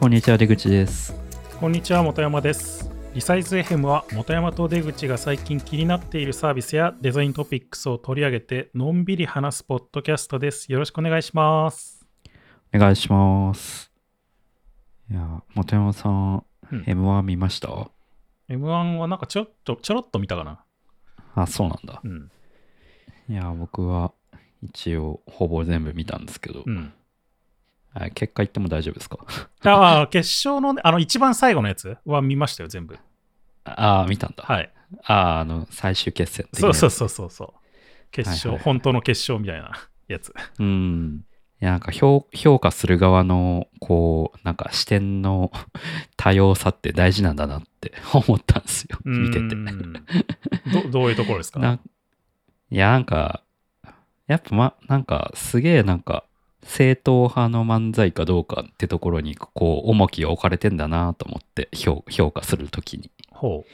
こんにちは出口です。こんにちは本山です。リサイズ FM は本山と出口が最近気になっているサービスやデザイントピックスを取り上げてのんびり話すポッドキャストです。よろしくお願いします。お願いします。いや本山さん、うん。M1 見ました？M1 はなんかちょっとちょろっと見たかな。あそうなんだ。うん。いや僕は一応ほぼ全部見たんですけど、うん。あ結果言っても大丈夫ですか？ああ決勝のねあの一番最後のやつは見ましたよ全部。ああ見たんだ、はい。ああの最終決戦そうそうそうそうそう。決勝、はいはいはい。本当の決勝みたいなやつ。うん。いやなんか評評価する側のこうなんか視点の多様さって大事なんだなって思ったんですよ見てて。どどういうところですか？いやなんかやっぱまなんかすげえなんか正統派の漫才かどうかってところにこう重きを置かれてんだなと思って評評価するときに。ほ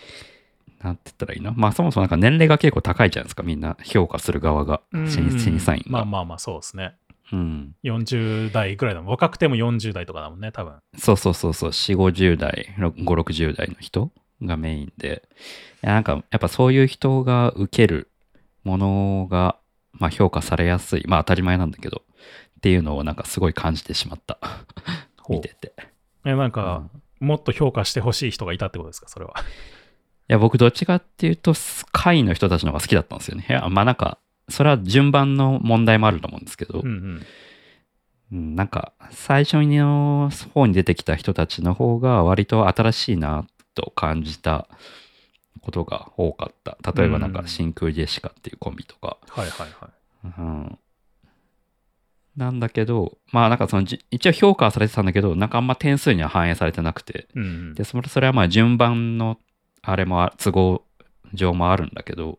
なんて言ったらいいの？まあそもそもなんか年齢が結構高いじゃないですかみんな。評価する側がう審審査員が、まあまあまあそうですね。うん。40代ぐらいだもん。若くても40代とかだもんね多分。そうそうそうそう、4、50代、5、60代の人がメインで、なんかやっぱそういう人が受けるものが、まあ、評価されやすい、まあ当たり前なんだけど、っていうのをなんかすごい感じてしまった。見てて。えなんうかん、もっと評価してほしい人がいたってことですかそれは？いや、僕どっちかっていうと、会の人たちの方が好きだったんですよね。いや、まあなんか、それは順番の問題もあると思うんですけど、うんうんうん、なんか最初の方に出てきた人たちの方が割と新しいなと感じたことが多かった。例えばなんかうん真空ジェシカっていうコンビとか。はいはいはいうん、なんだけど、まあなんかそのじ一応評価はされてたんだけど、なんかあんま点数には反映されてなくて。うんうんで、それそれはまあ順番のあれもあ都合上もあるんだけど、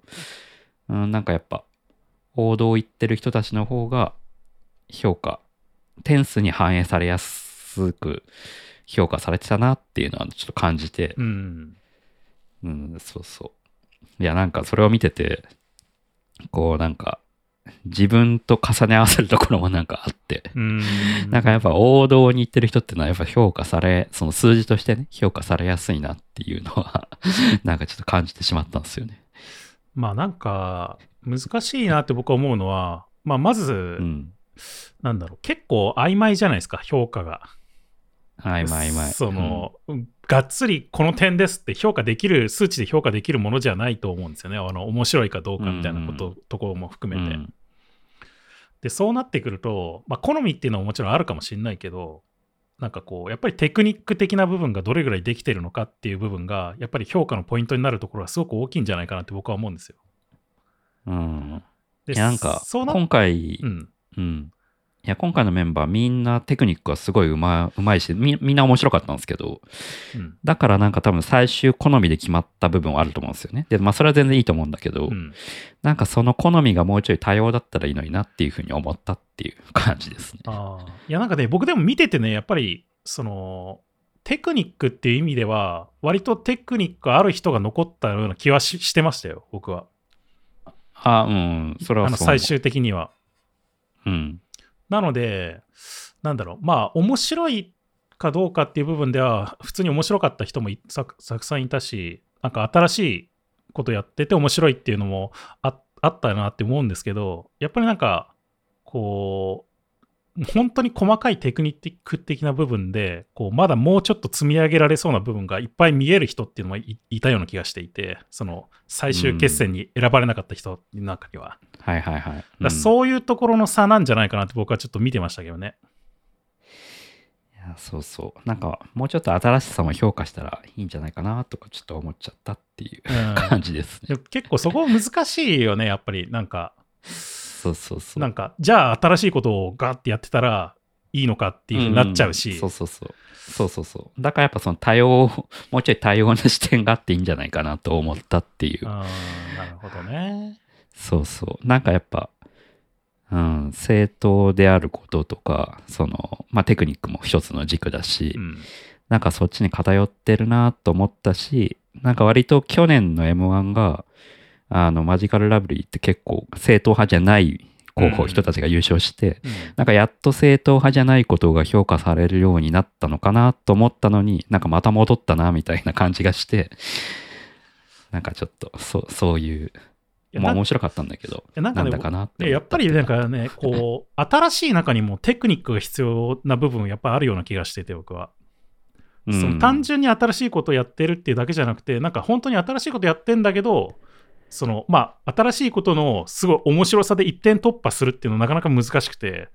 うん、なんかやっぱ王道を言ってる人たちの方が評価、点数に反映されやすく評価されてたなっていうのはちょっと感じて、うんうん、そうそう。いや、なんかそれを見てて、こうなんか自分と重ね合わせるところもなんかあって、うん。なんかやっぱ王道に行ってる人ってのはやっぱ評価され、その数字としてね、評価されやすいなっていうのは、なんかちょっと感じてしまったんですよね。まあなんか難しいなって僕は思うのは、まあ、まず、うん。なんだろう結構曖昧じゃないですか評価が。はい、まいまい。その、がっつりこの点ですって評価できる数値で評価できるものじゃないと思うんですよね。あの面白いかどうかみたいなこと、ところも含めて、うんでそうなってくると、まあ、好みっていうのももちろんあるかもしれないけどなんかこうやっぱりテクニック的な部分がどれぐらいできてるのかっていう部分がやっぱり評価のポイントになるところはすごく大きいんじゃないかなって僕は思うんですよ。うん。でなんか、今回、うんうん。いや、今回のメンバーみんなテクニックがすごいうまうまいしみ、みんな面白かったんですけど、うんだからなんか多分最終好みで決まった部分はあると思うんですよね。で、まあそれは全然いいと思うんだけど、うんなんかその好みがもうちょい多様だったらいいのになっていうふうに思ったっていう感じですね。いやなんかね僕でも見ててねやっぱりそのテクニックっていう意味では割とテクニックある人が残ったような気はししてましたよ僕はあ、うん、それはそう最終的にはうん。なのでなんだろう。まあ面白いかどうかっていう部分では普通に面白かった人もたくさんいたしなんか新しいことやってて面白いっていうのもああったなって思うんですけどやっぱりなんかこう本当に細かいテクニック的な部分でこうまだもうちょっと積み上げられそうな部分がいっぱい見える人っていうのもいいたような気がしていてその最終決戦に選ばれなかった人の中には、はいはいはい。だからうんそういうところの差なんじゃないかなって僕はちょっと見てましたけどね。いやそうそう。なんか、もうちょっと新しさも評価したらいいんじゃないかなとかちょっと思っちゃったっていううん 感じですね。結構そこ難しいよね、やっぱり。なんか、そうそうそう。なんか、じゃあ新しいことをガーってやってたらいいのかっていうふうになっちゃうし。んそうそうそう。そうそうそう。だからやっぱその多様、もうちょい多様な視点があっていいんじゃないかなと思ったっていう。なるほどね。そうそう。なんかやっぱ、うん、正当であることとか、その、まあテクニックも一つの軸だし、うん。なんかそっちに偏ってるなと思ったし、なんか割と去年の M1 が、あの、マジカルラブリーって結構正統派じゃない候補人たちが優勝して、うん。なんかやっと正統派じゃないことが評価されるようになったのかなと思ったのに、なんかまた戻ったなみたいな感じがして、なんかちょっとそそういう、まあ面白かったんだけど、やなんかねだかなってでやっぱりなんかね、こう、新しい中にもテクニックが必要な部分やっぱあるような気がしてて、僕は。うん。その単純に新しいことをやってるっていうだけじゃなくて、なんか本当に新しいことやってんだけど、そのまあ、新しいことのすごい面白さで一点突破するっていうのはなかなか難しくて、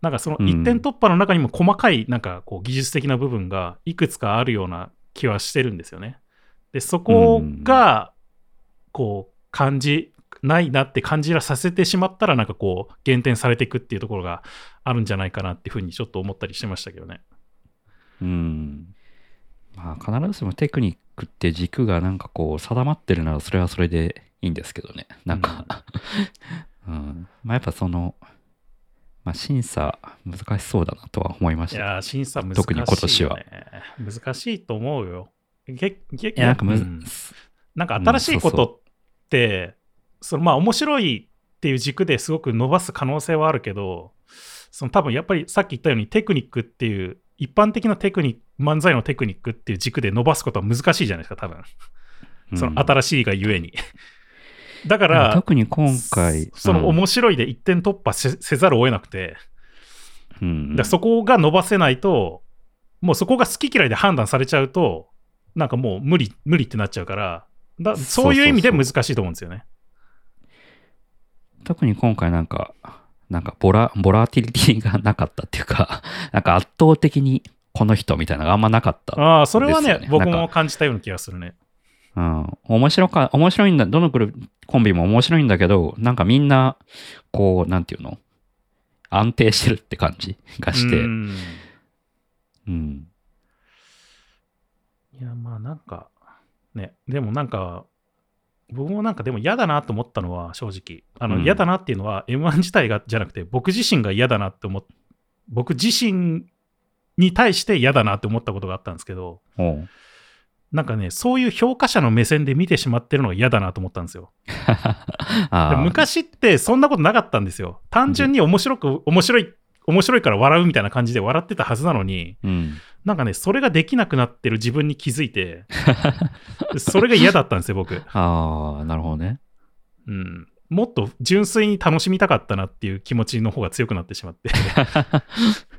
なんかその一点突破の中にも細かいなんかこう技術的な部分がいくつかあるような気はしてるんですよね。で、そこがこう感じないなって感じらさせてしまったら、なんかこう減点されていくっていうところがあるんじゃないかなっていうふうにちょっと思ったりしてましたけどね。うん。まあ、必ずしもテクニックって軸がなんかこう定まってるならそれはそれでいいんですけどね。なんか、うん。まあやっぱその、まあ審査難しそうだなとは思いました。いやー、審査難しい、ね。特に今年は。難しいと思うよ。げげいや、なんかむず、うんなんか新しいことって、そのまあ面白いっていう軸ですごく伸ばす可能性はあるけど、その多分やっぱりさっき言ったようにテクニックっていう、一般的なテクニック、漫才のテクニックっていう軸で伸ばすことは難しいじゃないですか、多分。その新しいがゆえに。だかうんら、特に今回、そのうん面白いで一点突破せせざるを得なくて、うんだそこが伸ばせないと、もうそこが好き嫌いで判断されちゃうと、なんかもう無理、無理ってなっちゃうから、だそういう意味で難しいと思うんですよね。特に今回なんか、なんかボラ、ボラティリティがなかったっていうか、なんか圧倒的にこの人みたいなのがあんまなかった。ああ、それはね僕も感じたような気がするね。うん。面白か、面白いんだ、どのグルコンビも面白いんだけど、なんかみんな、こう、なんていうの？安定してるって感じがして、ううん。んいや、まあなんか、ね、でもなんか、僕もなんかでも嫌だなと思ったのは正直。あの、うん嫌だなっていうのは M1 自体がじゃなくて僕自身が嫌だなって思っ僕自身に対して嫌だなって思ったことがあったんですけど、なんかね、そういう評価者の目線で見てしまってるのが嫌だなと思ったんですよ。昔ってそんなことなかったんですよ。単純に面白く、面白い、面白いから笑うみたいな感じで笑ってたはずなのに、うん。なんかね、それができなくなってる自分に気づいて、それが嫌だったんですよ、僕。ああ、なるほどね。うん。もっと純粋に楽しみたかったなっていう気持ちの方が強くなってしまって。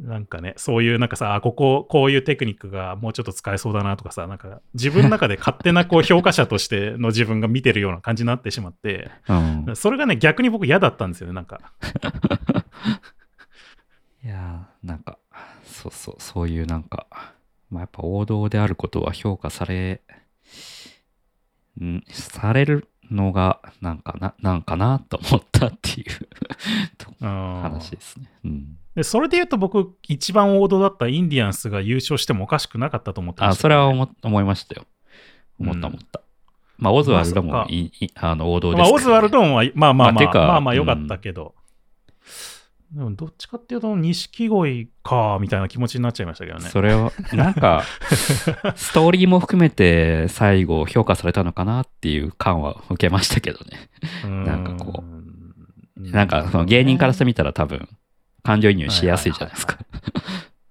なんかね、そういうなんかさ、あここ、こういうテクニックがもうちょっと使えそうだなとかさ、なんか自分の中で勝手なこう評価者としての自分が見てるような感じになってしまって、うん。それがね、逆に僕嫌だったんですよね、なんか。いやーなんか、そうそう、そういうなんか、まあやっぱ王道であることは評価され、んされるのが、なんかな、なんかなと思ったっていう話ですね。うん。でそれで言うと僕、一番王道だったインディアンスが優勝してもおかしくなかったと思ってまあ、した、それは思思いましたよ。思った思った。まあ、オズワルドもいい、あの王道ですまあ、けど、オズワルドもは、まあまあまあ、まあまあまあ良かったけど、でもどっちかっていうと、錦鯉か、みたいな気持ちになっちゃいましたけどね。それは、なんか、ストーリーも含めて最後評価されたのかなっていう感は受けましたけどね。なんかこうなんか、その芸人からしてみたら多分、感情移入しやすいじゃないですか。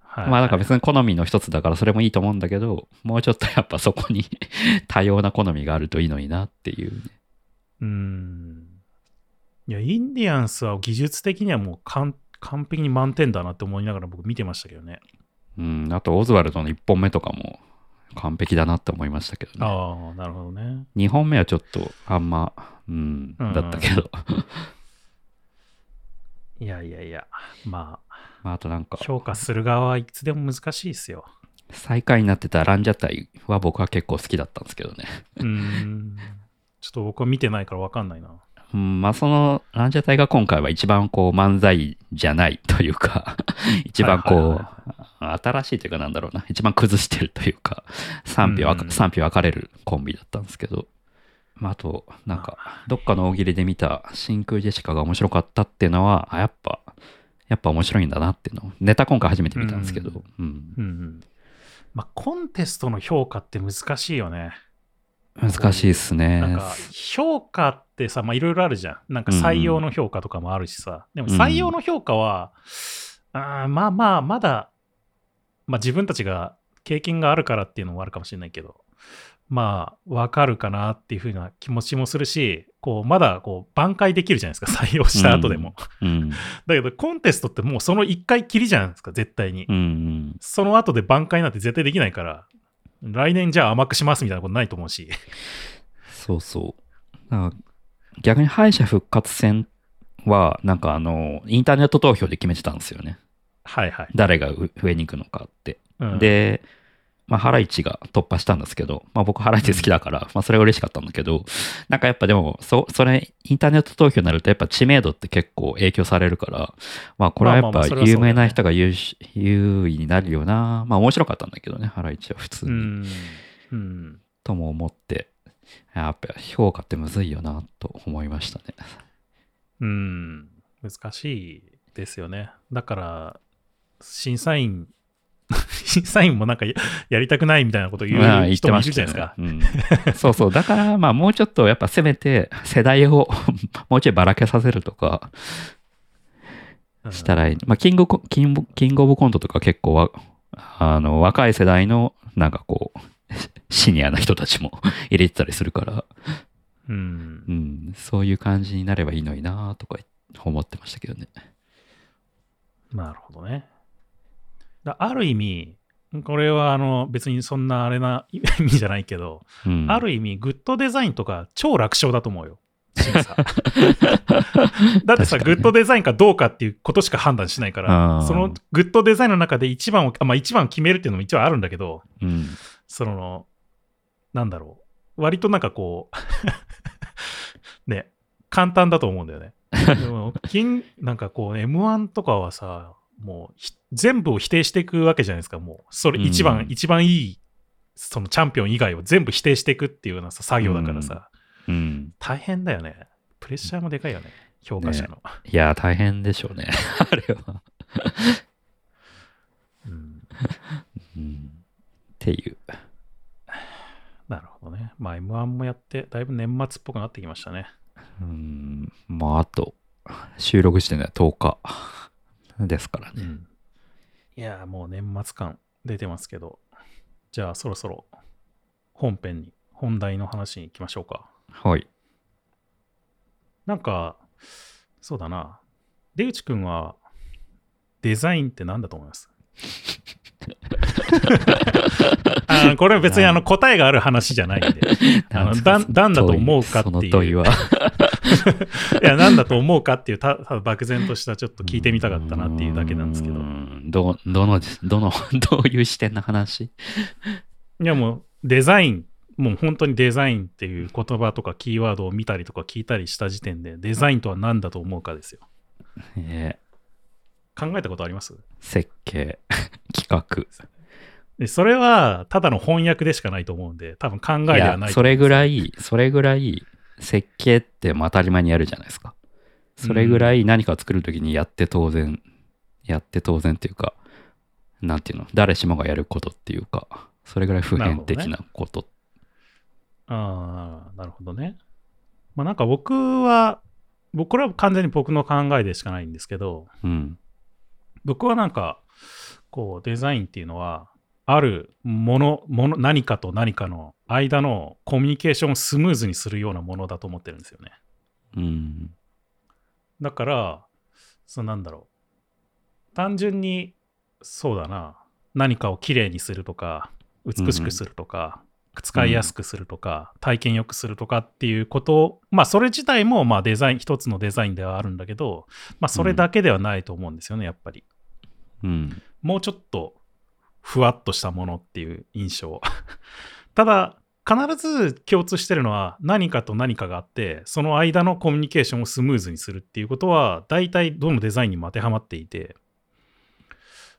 はいまあなんか別に好みの一つだからそれもいいと思うんだけど、もうちょっとやっぱそこに 多様な好みがあるといいのになっていうね。うん。いや、インディアンスは技術的にはもう完完璧に満点だなって思いながら僕見てましたけどね。うん、あとオズワルドの1本目とかも完璧だなって思いましたけどね。ああ、なるほどね。2本目はちょっとあんま、うん、うんだったけど。いやいやいや、ままああとなんかあ、、評価する側はいつでも難しいですよ。最下位になってたランジャタイは僕は結構好きだったんですけどね。うーん。ちょっと僕は見てないから分かんないな。うん、まあそのランジャタイが今回は一番こう漫才じゃないというか、一番こう、新しいというかなんだろうな、一番崩してるというか、賛否うん賛否分かれるコンビだったんですけど、まああと、なんか、どっかの大喜利で見た真空ジェシカが面白かったっていうのは、あ、やっぱ、やっぱ面白いんだなっていうのを、ネタ今回初めて見たんですけど、うん。うんうん。まあ、コンテストの評価って難しいよね。難しいっすね。なんか評価ってさ、まあいろいろあるじゃん。なんか採用の評価とかもあるしさ。でも採用の評価は、あーまあまあ、まだ、まあ自分たちが経験があるからっていうのもあるかもしれないけど、まあわかるかなっていうふうな気持ちもするし、こうまだこう挽回できるじゃないですか、採用した後でも。うん。だけどコンテストってもうその1回きりじゃないですか、絶対に。うんうん。その後で挽回なんて絶対できないから、来年じゃあ甘くしますみたいなことないと思うし。そうそう。だから逆に敗者復活戦は、なんかあの、インターネット投票で決めてたんですよね。はいはい。誰がう上に行くのかって。うん、で、まあ、ハライチが突破したんですけど、まあ、僕、ハライチ好きだから、まあ、それが嬉しかったんだけど、なんかやっぱでも、そ、それ、インターネット投票になると、やっぱ知名度って結構影響されるから、まあ、これはやっぱ有名な人が優し優位になるよな。まあ、面白かったんだけどね、ハライチは普通に。うん。うん。とも思って、やっぱ評価ってむずいよな、と思いましたね。うん。難しいですよね。だから、審査員、審査員もなんかややりたくないみたいなことを言まあう人もいるじゃないですか。ねうんそうそう。だから、まあ、もうちょっとやっぱせめて世代を もうちょいばらけさせるとかうんしたらいい。まあ、キングコキング、キングオブコントとか結構わ、あの、若い世代の、なんかこう、シニアな人たちも 入れてたりするから、うんう。ん、そういう感じになればいいのになとか思ってましたけどね。なるほどね。だある意味、これはあの別にそんなあれな意味じゃないけど、うん、ある意味、グッドデザインとか超楽勝だと思うよ。だってさ、ねグッドデザインかどうかっていうことしか判断しないかあら、ーそのグッドデザインの中で一番を、あまあ一番を決めるっていうのも一応あるんだけど、うん。その、なんだろう。割となんかこう、ね、簡単だと思うんだよね。でも、金、なんかこう、M1 とかはさ、もうひ全部を否定していくわけじゃないですか、もう。それ一番、うん一番いい、そのチャンピオン以外を全部否定していくっていうようなさ作業だからさ、うん。大変だよね。プレッシャーもでかいよね、評価者の。いや、大変でしょうね。あれは。うんうん。っていう。なるほどね。まあ M1 もやって、だいぶ年末っぽくなってきましたね。うん。まあ、あと、収録してね、10日ですからね。うんいやー、もう年末感出てますけど、じゃあそろそろ本編に、本題の話に行きましょうか。はい。なんか、そうだな。出口くんは、デザインって何だと思います？あーこれは別にあの答えがある話じゃないんで。あのだん何だと思うかっていうその問いは。いや、何だと思うかっていう、たただ漠然としたちょっと聞いてみたかったなっていうだけなんですけどう。んど、どの、どの、どういう視点の話？いやもうデザイン、もう本当にデザインっていう言葉とかキーワードを見たりとか聞いたりした時点で、デザインとは何だと思うかですよ。え考えたことあります？ー設計、企画。でそれはただの翻訳でしかないと思うんで、多分考えではない、それぐらい。い、それぐらい、設計ってまあ当たり前にやるじゃないですか。それぐらい何かを作るときにやって当然、やって当然っていうか、なんていうの、誰しもがやることっていうか、それぐらい普遍的なこと。ああ、なるほどね。まあなんか僕は、僕これは完全に僕の考えでしかないんですけど、うん。僕はなんか、こうデザインっていうのは、あるもの、もの、何かと何かの間のコミュニケーションをスムーズにするようなものだと思ってるんですよね。うん。だから、そうなんだろう。単純に、そうだな、何かをきれいにするとか、美しくするとか、使いやすくするとか、体験良くするとかっていうことを、まあ、それ自体も、まあ、デザイン、一つのデザインではあるんだけど、まあ、それだけではないと思うんですよね、やっぱり。うん。もうちょっと、ふわっとしたものっていう印象。ただ、必ず共通してるのは何かと何かがあって、その間のコミュニケーションをスムーズにするっていうことは、大体どのデザインにも当てはまっていて、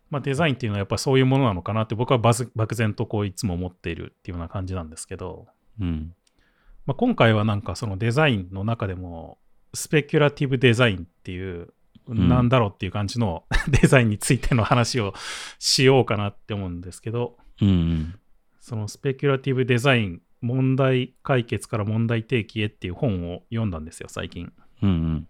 まあ、デザインっていうのはやっぱそういうものなのかなって僕は漠然とこういつも思っているっていうような感じなんですけど、うん。まあ、今回はなんかそのデザインの中でもスペキュラティブデザインっていう、んなんだろうっていう感じの デザインについての話をしようかなって思うんですけど、うん。そのスペキュラティブデザイン問題解決から問題提起へっていう本を読んだんですよ、最近。うんうん。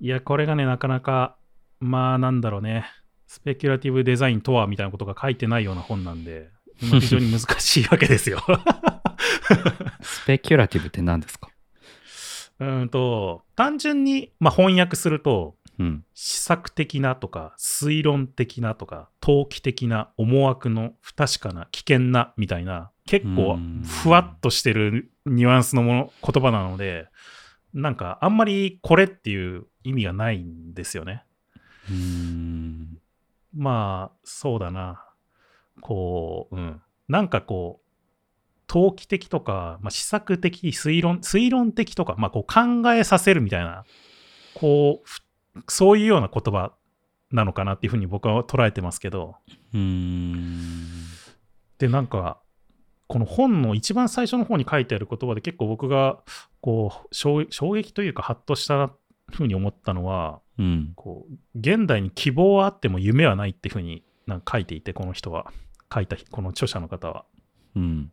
いや、これがね、なかなか、まあ、なんだろうね、スペキュラティブデザインとはみたいなことが書いてないような本なんで、まあ非常に難しいわけですよ。スペキュラティブって何ですか？うーんと、単純に、まあ、翻訳すると、うん。施策的なとか、推論的なとか、投機的な思惑の不確かな、危険なみたいな、結構うんふわっとしてるニュアンスのもの言葉なので、なんかあんまりこれっていう意味がないんですよね。うーん。まあ、そうだな。こう、うん。なんかこう、投機的とか、まあ、施策的、推論、推論的とか、まあ、こう考えさせるみたいな、こう、ふそういうような言葉なのかなっていうふうに僕は捉えてますけど、うーん。で、なんか、この本の一番最初の方に書いてある言葉で結構僕が、こう、衝衝撃というか、ハッとしたふうに思ったのは、うん。こう現代に希望はあっても夢はないっていうふうになんか書いていてこの人は書いたこの著者の方は、うん。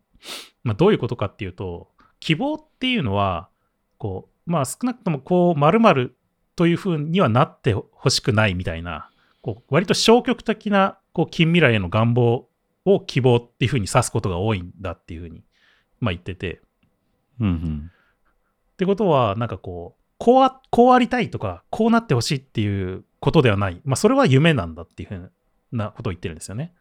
まあ、どういうことかっていうと希望っていうのはこうまあ少なくともこう〇〇というふうにはなってほしくないみたいなこう割と消極的なこう近未来への願望を希望っていうふうに指すことが多いんだっていうふうに、まあ、言っててうんうん。ってことは、なんかこう、こうあこうありたいとか、こうなってほしいっていうことではない。まあ、それは夢なんだっていうふうなことを言ってるんですよね。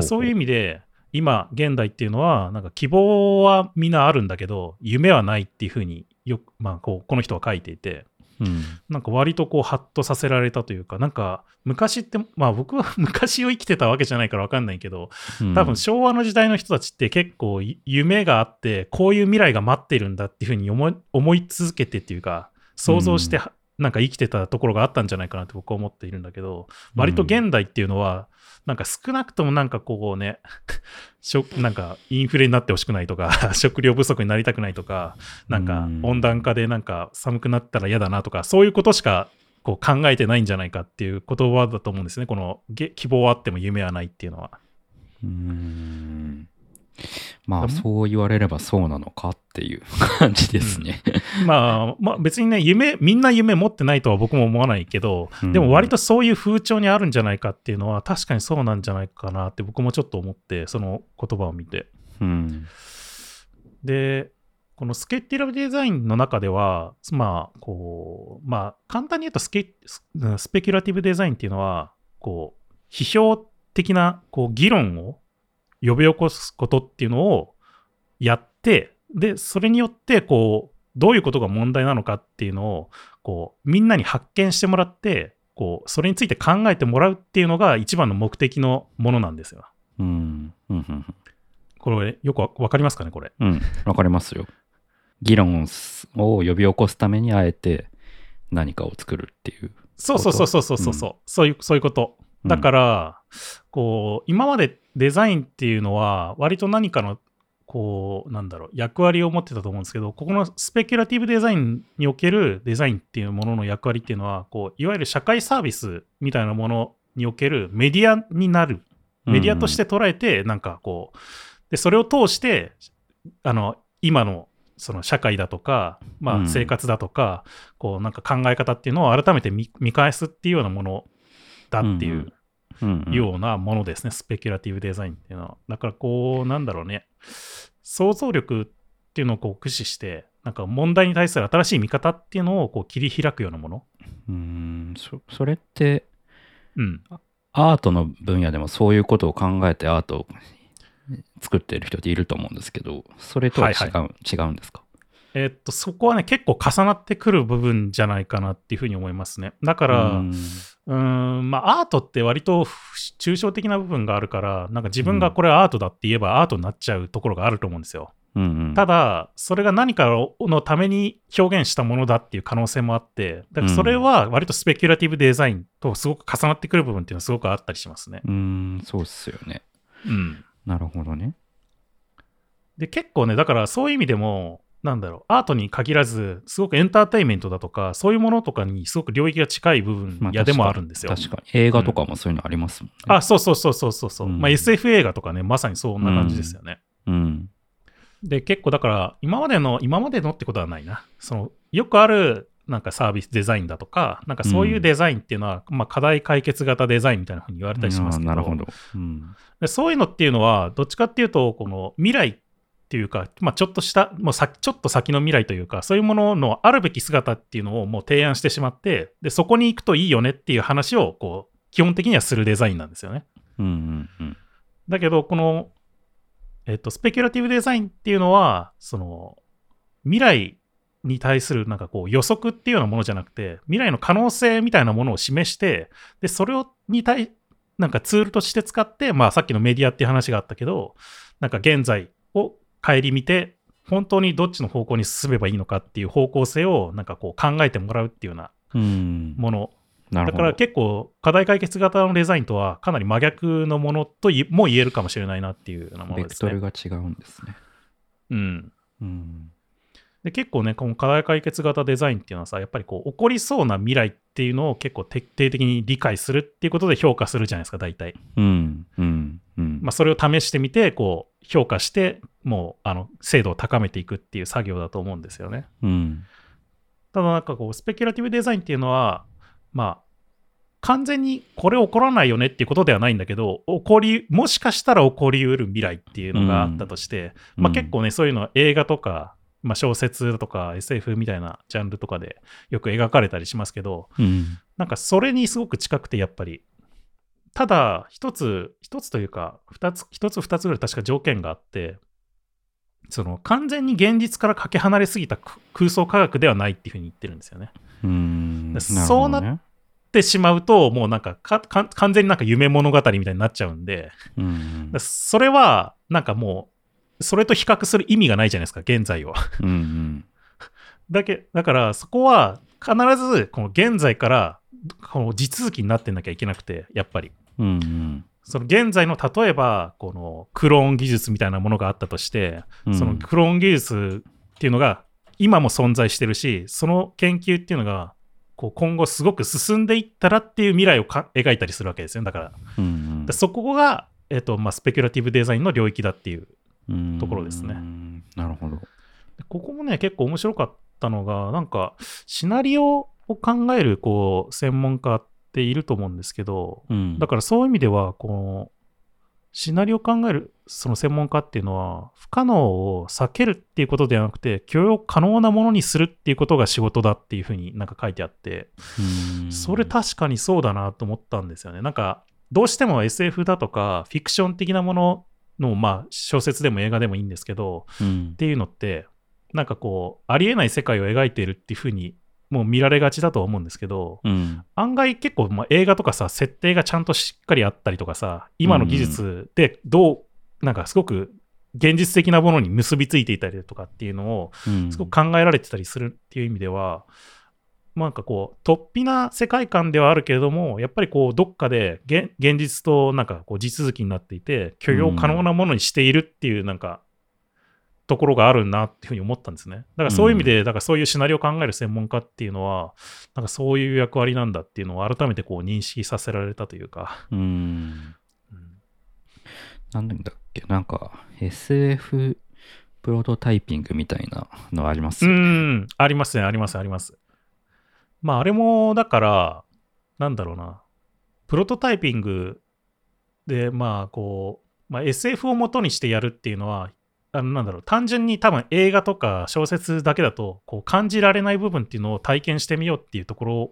そういう意味で、今、現代っていうのは、なんか希望はみんなあるんだけど、夢はないっていうふうによく、まあ、こう、この人は書いていて、うん。なんか割とこう、ハッとさせられたというか、なんか、昔って、まあ僕は 昔を生きてたわけじゃないからわかんないけど、うん。多分昭和の時代の人たちって結構い夢があってこういう未来が待っているんだっていうふうに思い思い続けてっていうか想像しては、なんか生きてたところがあったんじゃないかなって僕は思っているんだけど割と現代っていうのは、なんか少なくともなんかこうね なんかインフレになってほしくないとか 食料不足になりたくないとかなんかうん。温暖化でなんか寒くなったら嫌だなとかそういうことしかこう考えてないんじゃないかっていう言葉だと思うんですね。このげ希望はあっても夢はないっていうのは。うーんまあそう言われればそうなのかっていう感じですね。まあ、まあ別にね、夢、みんな夢持ってないとは僕も思わないけど、うんでも割とそういう風潮にあるんじゃないかっていうのは確かにそうなんじゃないかなって僕もちょっと思って、その言葉を見て。うん。で、このスケッティラブデザインの中では、まあ、こう、まあ、簡単に言うとスケススペキュラティブデザインっていうのは、こう、批評的なこう議論を呼び起こすことっていうのをやって、で、それによって、こう、どういうことが問題なのかっていうのを、こう、みんなに発見してもらって、こう、それについて考えてもらうっていうのが一番の目的のものなんですよ。うん。うん。うんこれ、よくわわかりますかね、これ？うん。わかりますよ。議論を呼び起こすためにあえて何かを作るっていう。そうそうそうそうそうそう、うそういうそういうこと。だから、こう今までデザインっていうのは割と何かのこうなんだろう役割を持ってたと思うんですけどここのスペキュラティブデザインにおけるデザインっていうものの役割っていうのはこういわゆる社会サービスみたいなものにおけるメディアになる。メディアとして捉えてなんかこうでそれを通してあの今のその社会だとか、まうん。あ、生活だとか、こうなんか考え方っていうのを改めて見見返すっていうようなものだっていうようなものですね、スペキュラティブデザインっていうのは。だからこう、なんだろうね、想像力っていうのをこう駆使して、なんか問題に対する新しい見方っていうのをこう切り開くようなもの。うんそそれってうん。アートの分野でもそういうことを考えてアートを作ってる人っていると思うんですけどそれとは違う,、はい違うんですか？えっと、そこはね、結構重なってくる部分じゃないかなっていうふうに思いますね。だから、うんまあ、アートって割と抽象的な部分があるから、なんか自分がこれはアートだって言えばアートになっちゃうところがあると思うんですよ。うんうんただ、それが何かのために表現したものだっていう可能性もあって、だからそれは割とスペキュラティブデザインとすごく重なってくる部分っていうのはすごくあったりしますね。うんそうっすよねうん。なるほどねで、結構ね、だからそういう意味でも、なんだろう、アートに限らず、すごくエンターテインメントだとか、そういうものとかにすごく領域が近い部分まあやでもあるんですよ。確かに映画とかもそういうのありますもんね、あ、そうそうそうそうそうそう、うんまあ SF 映画とかね、まさにそんな感じですよね。うんで、結構だから、今までの、今までのってことはないな。その、よくある、なんかサービスデザインだとか、なんかそういうデザインっていうのは、まあ課題解決型デザインみたいなふうに言われたりしますけど、なるほど。うん。でそういうのっていうのは、どっちかっていうと、この未来っていうか、まあ、ちょっとした、もうさちょっと先の未来というか、そういうもののあるべき姿っていうのをもう提案してしまって、でそこに行くといいよねっていう話を、こう、基本的にはするデザインなんですよね。うん。だけど、この、えっと、スペキュラティブデザインっていうのは、その、未来に対するなんかこう予測っていうようなものじゃなくて、未来の可能性みたいなものを示して、で、それをに対、なんかツールとして使って、まあさっきのメディアっていう話があったけど、なんか現在を顧みて、本当にどっちの方向に進めばいいのかっていう方向性をなんかこう考えてもらうっていうようなうん。ものなるほど。だから結構課題解決型のデザインとはかなり真逆のものといも言えるかもしれないなっていうようなものですね。ベクトルが違うんですね。うん、うん。で結構ね、この課題解決型デザインっていうのはさ、やっぱりこう起こりそうな未来っていうのを結構徹底的に理解するっていうことで評価するじゃないですか、大体。うん。うん。うん。まあ、それを試してみて、こう評価して、もうあの精度を高めていくっていう作業だと思うんですよね。うん。ただなんかこう、スペキュラティブデザインっていうのは、まあ、完全にこれ起こらないよねっていうことではないんだけど、起こり、もしかしたら起こりうる未来っていうのがあったとして、まあ結構ね、そういうのは映画とか、まあ小説とか SF みたいなジャンルとかでよく描かれたりしますけど、うん。なんかそれにすごく近くてやっぱり、ただ一つ、一つというか、二つ、一つ二つぐらい確か条件があって、その完全に現実からかけ離れすぎた空想科学ではないっていうふうに言ってるんですよね。うん。そうなってしまうと、もうなんか完全になんか夢物語みたいになっちゃうんで、うんだそれはなんかもう、それと比較する意味がないじゃないですか、現在は。うんうん だけだからそこは必ずこの現在からこの地続きになってなきゃいけなくて、やっぱり。うんうんその現在の例えば、このクローン技術みたいなものがあったとして、うんそのクローン技術っていうのが今も存在してるし、その研究っていうのがこう今後すごく進んでいったらっていう未来をか描いたりするわけですよ。だから、うんでそこが、えっとまあ、スペキュラティブデザインの領域だっていう。うんところですねうんなるほど。でここもね、結構面白かったのが、なんかシナリオを考えるこう専門家っていると思うんですけど、うん。だからそういう意味では、このシナリオを考えるその専門家っていうのは、不可能を避けるっていうことではなくて、許容可能なものにするっていうことが仕事だっていうふうになんか書いてあって、うん。それ確かにそうだなと思ったんですよね。なんか、どうしても SF だとか、フィクション的なものの、まあ、小説でも映画でもいいんですけど、うん。っていうのって、なんかこう、ありえない世界を描いているっていうふうに、もう見られがちだとは思うんですけど、うん案外結構、まあ、映画とかさ、設定がちゃんとしっかりあったりとかさ、今の技術でどう、なんかすごく現実的なものに結びついていたりとかっていうのを、うん。すごく考えられてたりするっていう意味では、まあなんかこう、突飛な世界観ではあるけれども、やっぱりこう、どっかで現現実となんかこう、地続きになっていて、許容可能なものにしているっていう、なんか、ところがあるなっていうふうに思ったんですね。だからそういう意味で、だからそういうシナリオを考える専門家っていうのは、なんかそういう役割なんだっていうのを改めてこう認識させられたというか。うんうんなんだっけなんか SF プロトタイピングみたいなのありますうよねん、ありますね、あります、あります。まあ、あれも、だから、なんだろうな、プロトタイピングで、まあ、こう、まあ、SF を元にしてやるっていうのは、あのなんだろう、単純に多分映画とか小説だけだと、こう、感じられない部分っていうのを体験してみようっていうところ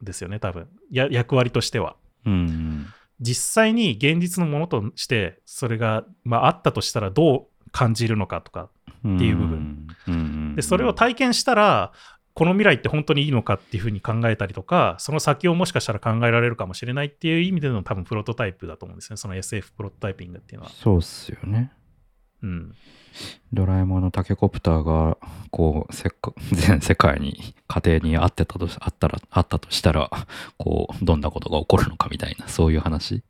ですよね、多分。や役割としては。うん実際に現実のものとして、それが、まあ、あったとしたらどう感じるのかとか、うんっていう部分。うんでそれを体験したらこの未来って本当にいいのかっていうふうに考えたりとかその先をもしかしたら考えられるかもしれないっていう意味での多分プロトタイプだと思うんですね。その SF プロトタイピングっていうのは。そうっすよね。うん、ドラえもんのタケコプターがこうせっか 全世界に家庭にあってたとしあったらあったとしたらこうどんなことが起こるのかみたいなそういう話？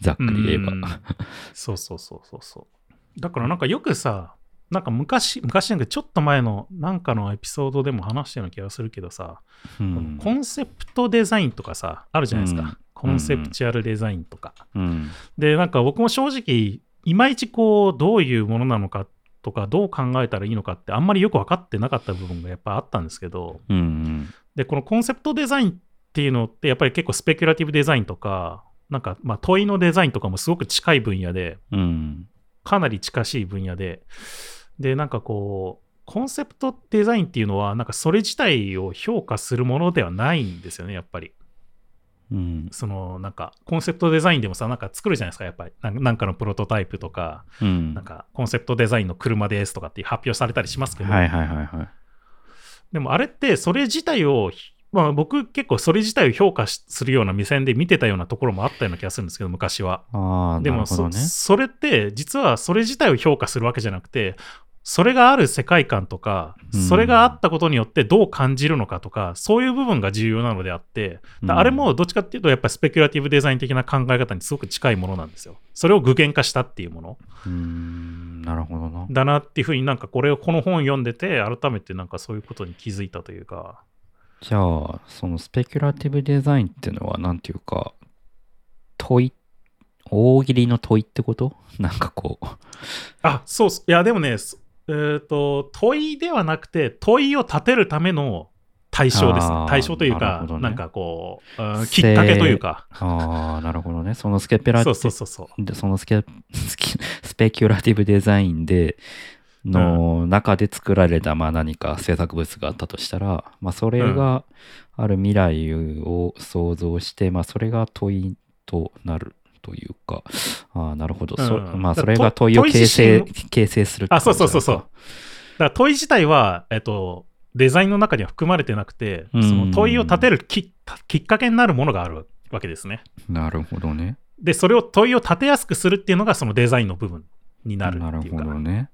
ざっくり言えば。うん。そうそうそうそうそう。だからなんかよくさなんか昔昔なんかちょっと前のなんかのエピソードでも話したような気がするけどさ、うん。コンセプトデザインとかさあるじゃないですか、うん。コンセプチュアルデザインとか、うん。で、なんか僕も正直、いまいちこう、どういうものなのかっとかどう考えたらいいのかってあんまりよく分かってなかった部分がやっぱあったんですけど、うんうん。で、このコンセプトデザインっていうのってやっぱり結構スペキュラティブデザインとか、なんかまあ問いのデザインとかもすごく近い分野で、うん。かなり近しい分野で、で、なんかこう、コンセプトデザインっていうのは、なんかそれ自体を評価するものではないんですよね、やっぱり。うん。そのなんかコンセプトデザインでもさ、なんか作るじゃないですか、やっぱり。なんかのプロトタイプとか、うん。なんかコンセプトデザインの車ですとかって発表されたりしますけど、はいはいはいはい。でもあれってそれ自体を、まあ、僕結構それ自体を評価しするような目線で見てたようなところもあったような気がするんですけど、昔は。でもそ、なるほどね。それって実はそれ自体を評価するわけじゃなくて、それがある世界観とか、うんそれがあったことによってどう感じるのかとか、そういう部分が重要なのであって、あれもどっちかっていうと、やっぱりスペキュラティブデザイン的な考え方にすごく近いものなんですよ。それを具現化したっていうものうーん、なるほどな。だなっていうふうになんかこれをこの本を読んでて、改めてなんかそういうことに気づいたというか、じゃあ、そのスペキュラティブデザインっていうのは、なんていうか、問い、大喜利の問いってこと？なんかこう、あ、そう。いや、でもね、すえっ、と、問いではなくて、問いを立てるための対象ですね。対象というなか、るほどねなんかこう、うんきっかけというか。ああ、なるほどね。そのスケペラそうそうそうそう。でそのスケスキスペキュラティブデザインでの中で作られたまあ何か制作物があったとしたら、まあ、それがある未来を想像して、まあ、それが問いとなるというか。ああなるほど、そうん。まあ、それが問いを形成自形成するあ、そうそうそうそう。感だから問い自体は、えっと、デザインの中には含まれてなくて、うん。その問いを立てるききっかけになるものがあるわけですね。じなるほどね。で、それを問いを立てやすくするっていうのがそのデザインの部分になるなるっていうか、ほどね。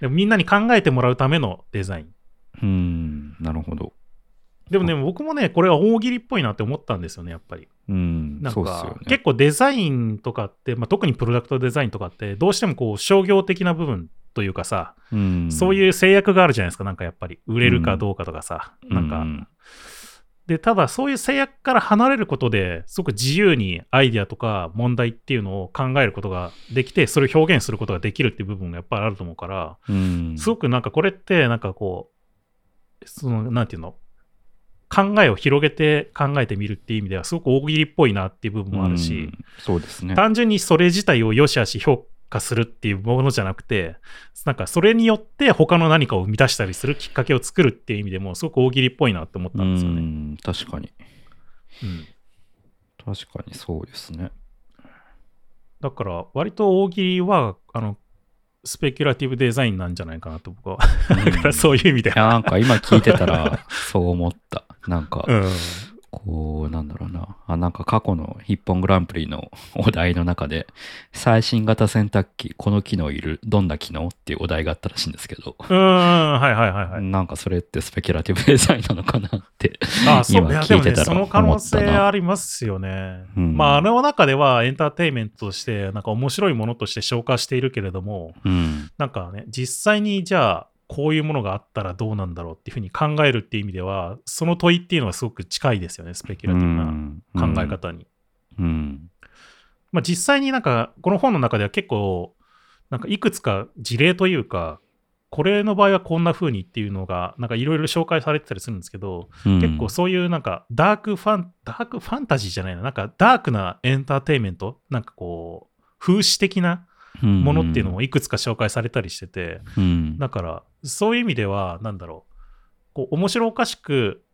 でもみんなに考えてもらうためのデザイン。うん。なるほどでもね、僕もね、これは大喜利っぽいなって思ったんですよね、やっぱり。うんなんか、ね。結構デザインとかって、まあ、特にプロダクトデザインとかって、どうしてもこう商業的な部分というかさ、うん。そういう制約があるじゃないですか、なんかやっぱり、売れるかどうかとかさ、なん。か、うんで、ただそういう制約から離れることで、すごく自由にアイデアとか問題っていうのを考えることができて、それを表現することができるっていう部分がやっぱりあると思うから、うん。すごくなんかこれって、なんかこう、その、なんていうの、考えを広げて考えてみるっていう意味では、すごく大喜利っぽいなっていう部分もあるし、うんそうですね。単純にそれ自体を良し悪し評価するっていうものじゃなくて、なんかそれによって他の何かを生み出したりするきっかけを作るっていう意味でも、すごく大喜利っぽいなって思ったんですよね。うん確かに。うん。確かにそうですね。だから、割と大喜利は、あの、スペキュラティブデザインなんじゃないかなと僕は。だからそういう意味でいやなんか今聞いてたらそう思ったなんかうん。こうなんだろうな。あなんか過去の一本グランプリのお題の中で最新型洗濯機この機能いるどんな機能っていうお題があったらしいんですけど、うん、はいはいはいはい。なんかそれってスペキュラティブデザインなのかなってあそう今聞いてたらその可能性ありますよね。うん。まあ、あの中ではエンターテインメントとして、なんか面白いものとして消化しているけれども、うん。なんかね、実際にじゃあ、こういうものがあったらどうなんだろうっていうふうに考えるっていう意味では、その問いっていうのはすごく近いですよね、スペキュラティブな考え方に。うん。まあ、実際になんか、この本の中では結構、なんかいくつか事例というか、これの場合はこんな風にっていうのが、なんかいろいろ紹介されてたりするんですけど、うん。結構そういうなんかダークファン、ダークファンタジーじゃないな、なんかダークなエンターテインメント、なんかこう、風刺的なものっていうのもいくつか紹介されたりしてて、うん。だから、そういう意味では、なんだろう、こう、面白おかしく、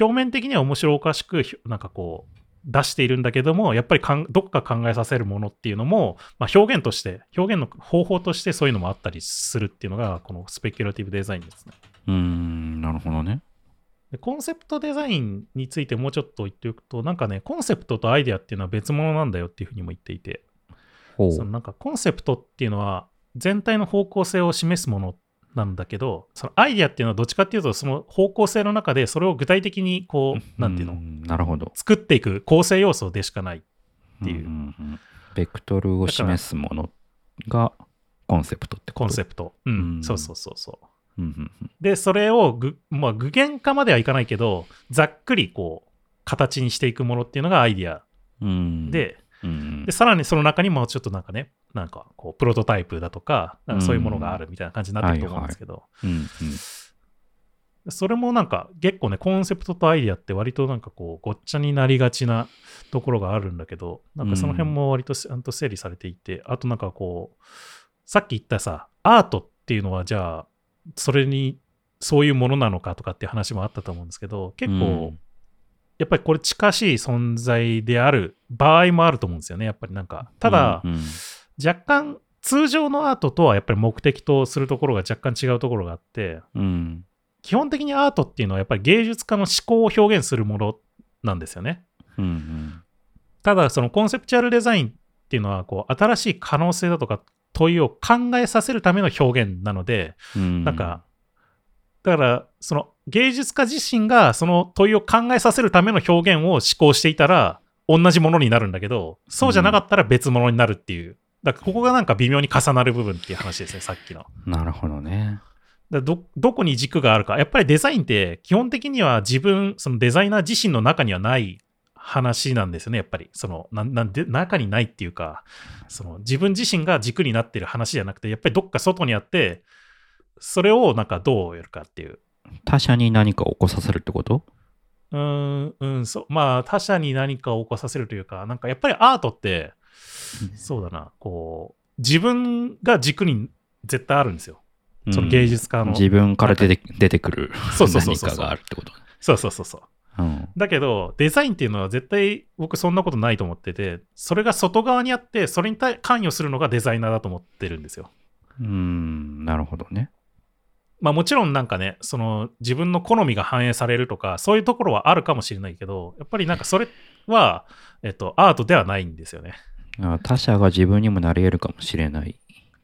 表面的には面白おかしく、ひなんかこう、出しているんだけども、やっぱりかんどっか考えさせるものっていうのも、まあ、表現として、表現の方法としてそういうのもあったりするっていうのが、このスペキュラティブデザインですね。うんなるほどね。でコンセプトデザインについてもうちょっと言っておくと、なんかね、コンセプトとアイデアっていうのは別物なんだよっていうふうにも言っていて、そのなんかコンセプトっていうのは全体の方向性を示すものなんだけど、そのアイデアっていうのはどっちかっていうと、その方向性の中でそれを具体的にこう、なんていうの、んなるほど。作っていく構成要素でしかない。っていう。んんん。ベクトルを示すものがコンセプトってこと？コンセプト。うん、うん。そうそうそうそう。うんうんうん。で、それをぐ、まあ、具現化まではいかないけど、ざっくりこう、形にしていくものっていうのがアイデアうん。で、うんで、さらにその中にもちょっとなんかね、なんかこうプロトタイプだとかなんかそういうものがあるみたいな感じになってると思うんですけど、それもなんか結構ねコンセプトとアイディアって割となんかこうごっちゃになりがちなところがあるんだけどなんかその辺も割とちゃんと整理されていて、あとなんかこうさっき言ったさアートっていうのはじゃあそれにそういうものなのかとかっていう話もあったと思うんですけど結構、うん。やっぱりこれ近しい存在である場合もあると思うんですよねやっぱりなんか。ただ、うんうん若干通常のアートとはやっぱり目的とするところが若干違うところがあってうん。基本的にアートっていうのはやっぱり芸術家の思考を表現するものなんですよね。うんうん。ただそのコンセプチュアルデザインっていうのはこう新しい可能性だとか問いを考えさせるための表現なのでうん。なんかだからその芸術家自身がその問いを考えさせるための表現を思考していたら同じものになるんだけどそうじゃなかったら別物になるっていうだからここがなんか微妙に重なる部分っていう話ですねさっきの。なるほどね。だどどこに軸があるか。やっぱりデザインって基本的には自分そのデザイナー自身の中にはない話なんですよねやっぱり。そのなんなんで中にないっていうかその自分自身が軸になってる話じゃなくてやっぱりどっか外にあってそれをなんかどうやるかっていう。他者に何か起こさせるってこと？うーんうんそう。まあ他者に何かを起こさせるというかなんかやっぱりアートってそうだな。こう自分が軸に絶対あるんですよ。その芸術家の、自分から出て出てくる何かがあるってこと。そうそうそうそう。うん。だけど、デザインっていうのは絶対僕そんなことないと思ってて、それが外側にあって、それに対関与するのがデザイナーだと思ってるんですよ。うーん、なるほどね。まあもちろんなんかね、その自分の好みが反映されるとか、そういうところはあるかもしれないけど、やっぱりなんかそれは、えっと、アートではないんですよね。あ他者が自分にもなり得るかもしれない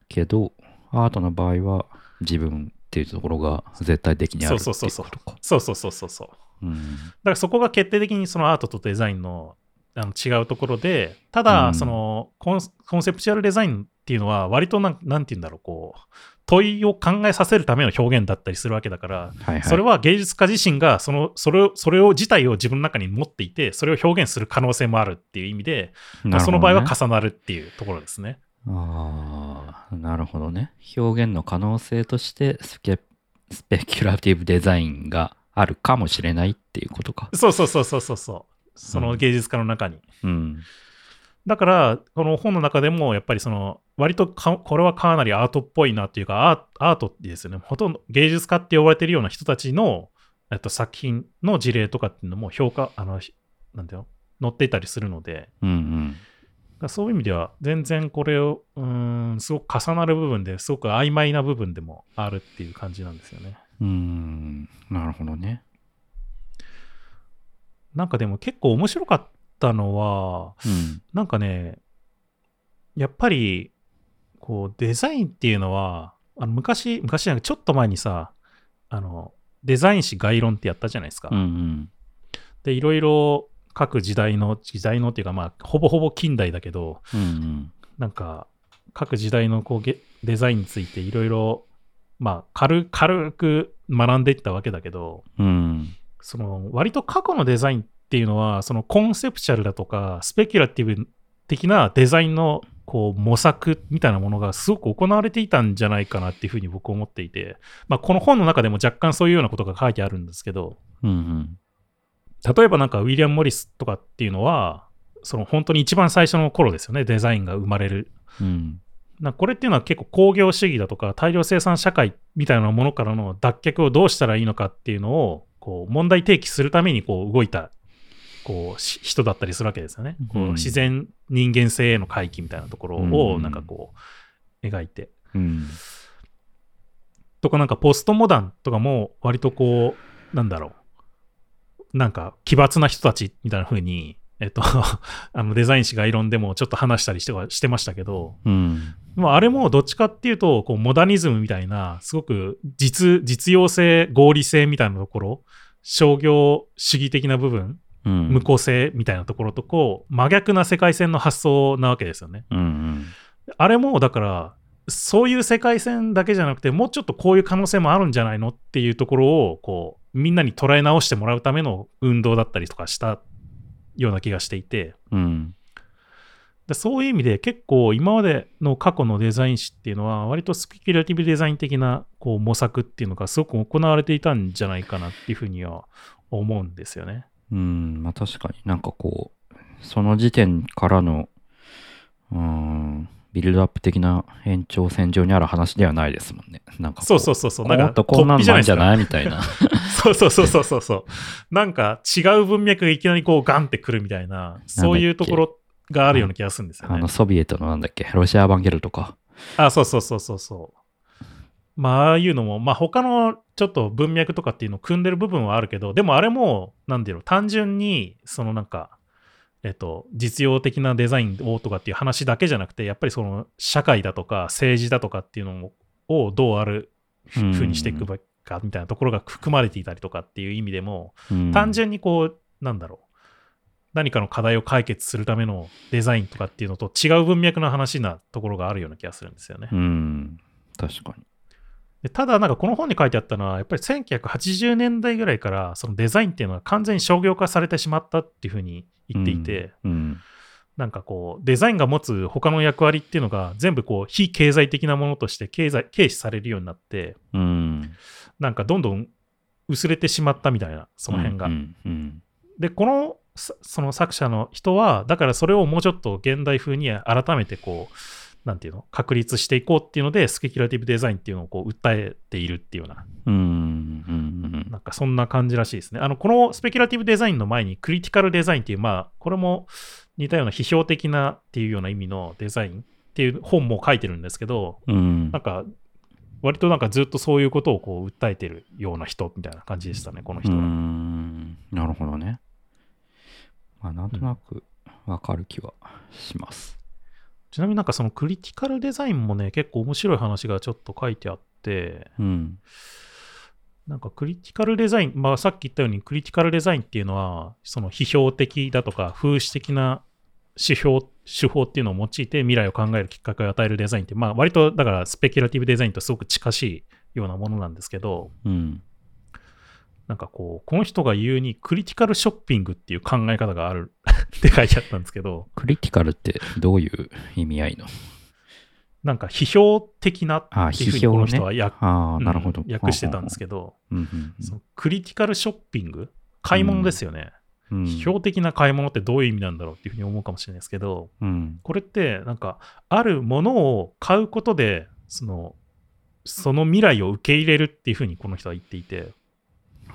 けど、アートの場合は自分っていうところが絶対的にあるっていうことか。そうそうそうそうそう。うんだからそこが決定的にそのアートとデザインのあの違うところで、ただ、うんそのコンコンセプチュアルデザインっていうのは、割となんなんて言うんだろう、こう、問いを考えさせるための表現だったりするわけだから、はいはい。それは芸術家自身がそのそれをそれを自体を自分の中に持っていて、それを表現する可能性もあるっていう意味で、まあその場合は重なるっていうところですね。ああ、なるほどね。表現の可能性としてスケスペキュラティブデザインがあるかもしれないっていうことか。そうそうそうそうそうそう。その芸術家の中に。うん。だから、この本の中でも、やっぱりその、割とかこれはかなりアートっぽいなっていうか、アーアートですよね。ほとんど芸術家って呼ばれてるような人たちの、えっと、作品の事例とかっていうのも評価、あの、ひなんていうの？載っていたりするので、うんうん。そういう意味では、全然これを、うーん、すごく重なる部分ですごく曖昧な部分でもあるっていう感じなんですよね。うーん。なるほどね。なんかでも結構面白かったのは、うん。なんかね、やっぱり、こう、デザインっていうのは、あの昔、昔じゃなくてちょっと前にさ、あの、デザイン誌概論ってやったじゃないですか。うんうん。で、いろいろ各時代の、時代のっていうか、まあ、ほぼほぼ近代だけど、うんうん。なんか、各時代のこうゲデザインについていろいろ、まあ軽、軽く学んでいったわけだけど、うん。その割と過去のデザインっていうのはそのコンセプチュアルだとかスペキュラティブ的なデザインのこう模索みたいなものがすごく行われていたんじゃないかなっていうふうに僕は思っていて、まあ、この本の中でも若干そういうようなことが書いてあるんですけどうんうん。例えばなんかウィリアム・モリスとかっていうのはその本当に一番最初の頃ですよねデザインが生まれるうん。なこれっていうのは結構工業主義だとか大量生産社会みたいなものからの脱却をどうしたらいいのかっていうのをこう問題提起するためにこう動いたこうし人だったりするわけですよね。こううん自然人間性への回帰みたいなところうんをなんかこう描いて。うん。とかなんかポストモダンとかも割とこうなんだろうなんか奇抜な人たちみたいな風にえっと あのデザイン誌概論でもちょっと話したりしてはしてましたけど、うん。まあ、あれもどっちかっていうと、こう、モダニズムみたいな、すごく実、実用性、合理性みたいなところ、商業主義的な部分、うん。無効性みたいなところと、こう、真逆な世界線の発想なわけですよね。うんうん。あれも、だから、そういう世界線だけじゃなくて、もうちょっとこういう可能性もあるんじゃないのっていうところを、こう、みんなに捉え直してもらうための運動だったりとかしたような気がしていて、うん。でそういう意味で結構今までの過去のデザイン誌っていうのは割とスペキュラティブデザイン的なこう模索っていうのがすごく行われていたんじゃないかなっていうふうには思うんですよね。うん、まあ確かになんかこう、その時点からの、うーん、ビルドアップ的な延長線上にある話ではないですもんね。なんかこそうそうそうそう。なんかこんなんじゃないみたいな。そうそうそうそうそうそう。なんか違う文脈がいきなりこうガンってくるみたいな、そういうところがあるような気がするんですよねあの、。ソビエトのなんだっけ、ロシアアバンゲルとか。あ、そうそうそうそうそう。まあ、ああいうのも、まあ、他のちょっと文脈とかっていうのを組んでる部分はあるけど、でもあれも、なんていうの、単純に、そのなんか、えっと、実用的なデザインをとかっていう話だけじゃなくて、やっぱりその社会だとか政治だとかっていうのをどうあるふうにしていくかみたいなところが含まれていたりとかっていう意味でも、うん単純にこう、なんだろう、何かの課題を解決するためのデザインとかっていうのと違う文脈の話なところがあるような気がするんですよね。うん、確かに。でただ、なんかこの本に書いてあったのは、やっぱり1980年代ぐらいから、そのデザインっていうのは完全に商業化されてしまったっていうふうに言っていて、うん、なんかこう、デザインが持つ他の役割っていうのが全部こう、非経済的なものとして経済軽視されるようになって、うん。なんかどんどん薄れてしまったみたいな、その辺が。うん、うん、で、この、さその作者の人は、だからそれをもうちょっと現代風に改めてこう、なんていうの、確立していこうっていうので、スペキュラティブデザインっていうのをこう訴えているっていうようなうん、うん、なんかそんな感じらしいですね。あの、このスペキュラティブデザインの前にクリティカルデザインっていう、まあ、これも似たような批評的なっていうような意味のデザインっていう本も書いてるんですけど、うんなんか、割となんかずっとそういうことをこう訴えてるような人みたいな感じでしたね、このう人は。ん、なるほどね。まあ、なんとなくわかる気はします。ちなみになんかそのクリティカルデザインもね、結構面白い話がちょっと書いてあって、うん、なんかクリティカルデザイン、まあさっき言ったようにクリティカルデザインっていうのは、その批評的だとか風刺的な指標、手法っていうのを用いて未来を考えるきっかけを与えるデザインって、まあ割とだからスペキュラティブデザインとすごく近しいようなものなんですけど、うん、なんかこう、この人が言うにクリティカルショッピングっていう考え方がある って書いてあったんですけど、クリティカルってどういう意味合いの？なんか批評的なってあ、いうふうにこの人は。訳,、ああ、なるほど。訳してたんですけど、クリティカルショッピング？買い物ですよね。うん、批評的な買い物ってどういう意味なんだろうっていうふうに思うかもしれないですけど、うん、これってなんかあるものを買うことでそのその未来を受け入れるっていうふうにこの人は言っていて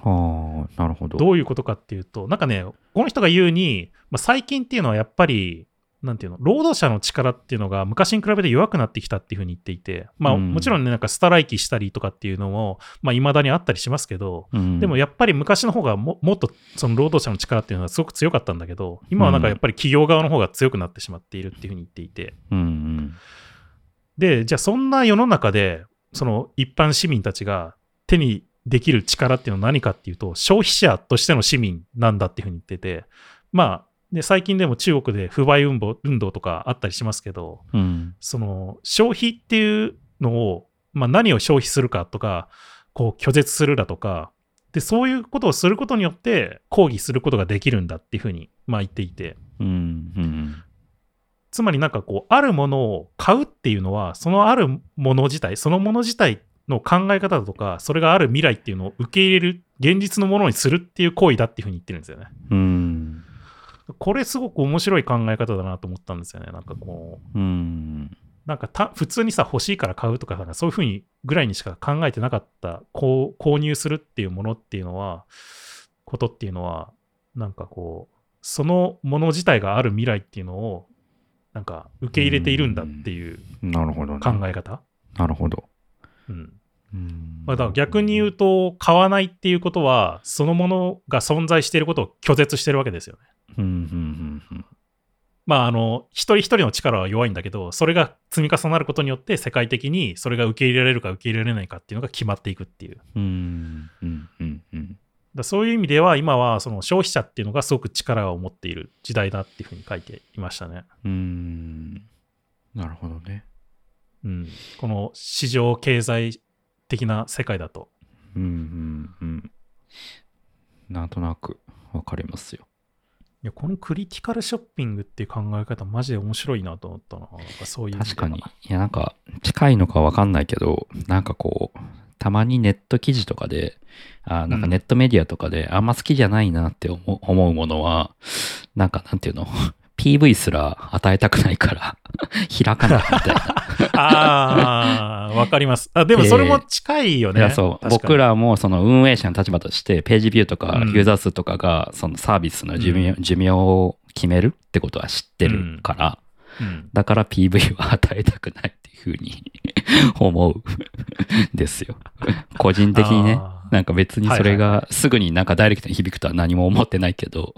はあ、なるほど。どういうことかっていうとなんかねこの人が言うに、まあ、最近っていうのはやっぱりなんていうの労働者の力っていうのが昔に比べて弱くなってきたっていうふうに言っていて、まあ、うん。もちろんねなんかストライキしたりとかっていうのもまあ、未だにあったりしますけど、うん、でもやっぱり昔の方がももっとその労働者の力っていうのはすごく強かったんだけど今はなんかやっぱり企業側の方が強くなってしまっているっていうふうに言っていて。うんうん、でじゃあそんな世の中でその一般市民たちが手にできる力っていうのは何かっていうと消費者としての市民なんだっていうふうに言っててまあで最近でも中国で不買運動運動とかあったりしますけどうん、その消費っていうのを、まあ、何を消費するかとかこう拒絶するだとかでそういうことをすることによって抗議することができるんだっていうふうに、まあ、言っていて。うん、うん、つまりなんかこうあるものを買うっていうのはそのあるもの自体そのもの自体の考え方だとかそれがある未来っていうのを受け入れる現実のものにするっていう行為だっていうふうに言ってるんですよね。うん、これすごく面白い考え方だなと思ったんですよね。なんかこううん、なんかた普通にさ欲しいから買うとかさそういうふうにぐらいにしか考えてなかったこう購入するっていうものっていうのはことっていうのはなんかこうそのもの自体がある未来っていうのをなんか受け入れているんだっていうなるほどね。考え方、なるほど。うんうんまあ、だから逆に言うと買わないっていうことはそのものが存在していることを拒絶してるわけですよね。うん、うん、うん、まああの一人一人の力は弱いんだけどそれが積み重なることによって世界的にそれが受け入れられるか受け入れられないかっていうのが決まっていくっていううん、うん、うん、うん、だそういう意味では今はその消費者っていうのがすごく力を持っている時代だっていうふうに書いていましたね。うん、なるほどね。うん、この市場経済的な世界だと。うん、うん、うん。なんとなくわかりますよ。いや、このクリティカルショッピングっていう考え方、マジで面白いなと思ったな。なんかそういう確かに。いや、なんか、近いのかわかんないけど、なんかこう、たまにネット記事とかで、あなんかネットメディアとかで、あんま好きじゃないなって思う思うものは、なんかなんていうの、PV すら与えたくないから、開かないみたいな。ああ、わかります。あでもそれも近いよね。いやそう僕。らもその運営者の立場としてページビューとかうんユーザー数とかがそのサービスの寿命,、寿命を決めるってことは知ってるから、うんだから PV は与えたくないっていうふうに 思う。ですよ。個人的にね。なんか別にそれがすぐになんかダイレクトに響くとは何も思ってないけど、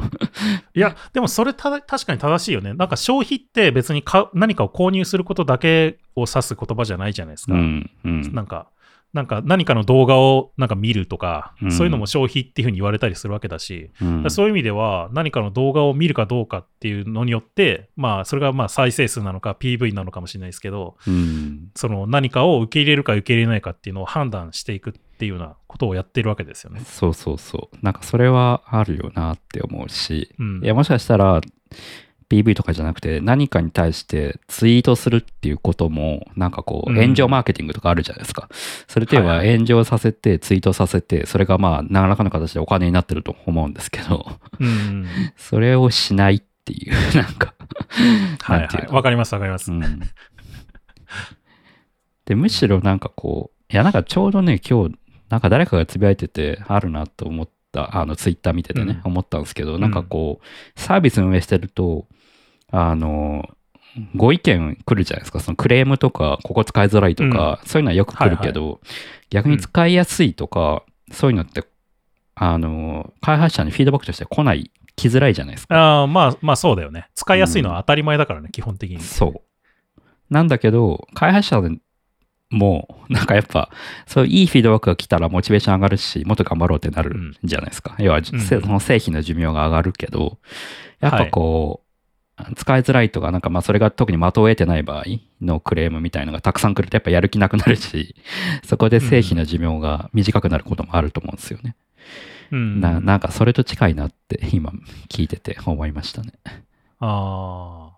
いや、でもそれた確かに正しいよね。なんか消費って別に買う何かを購入することだけを指す言葉じゃないじゃないですか。うんうん。なんか、なんか何かの動画をなんか見るとか、うん。そういうのも消費っていうふうに言われたりするわけだし、うん。だそういう意味では何かの動画を見るかどうかっていうのによって、まあそれがまあ再生数なのか PV なのかもしれないですけど、うん。その何かを受け入れるか受け入れないかっていうのを判断していくっていうようなことをやってるわけですよね。そうそうそう。なんかそれはあるよなって思うし、うん。いやもしかしたら PV とかじゃなくて何かに対してツイートするっていうこともなんかこううん炎上マーケティングとかあるじゃないですか。それといえばはい炎上させてツイートさせてそれがまあ何らかの形でお金になってると思うんですけどうん。それをしないっていう なんかはいはい。わかりますわかります。うんでむしろなんかこういやなんかちょうどね今日なんか誰かがつぶやいててあるなと思ったあのツイッター見ててね、うん。思ったんですけどなんかこうサービス運営してるとあのご意見来るじゃないですか。そのクレームとかここ使いづらいとか、そういうのはよく来るけど、逆に使いやすいとか、そういうのってあの開発者にフィードバックとして来ない来づらいじゃないですか。ああ、まあまあそうだよね。使いやすいのは当たり前だからね、基本的に。そう。なんだけど、開発者も、なんかやっぱ、そういういいフィードバックが来たらモチベーション上がるし、もっと頑張ろうってなるじゃないですか。要は、うんせその製品の寿命が上がるけど、やっぱこう、使いづらいとか、なんかまあそれが特に的を得てない場合のクレームみたいのがたくさん来るとやっぱやる気なくなるし、そこで製品の寿命が短くなることもあると思うんですよね。うん。ななんかそれと近いなって今聞いてて思いましたね。ああ。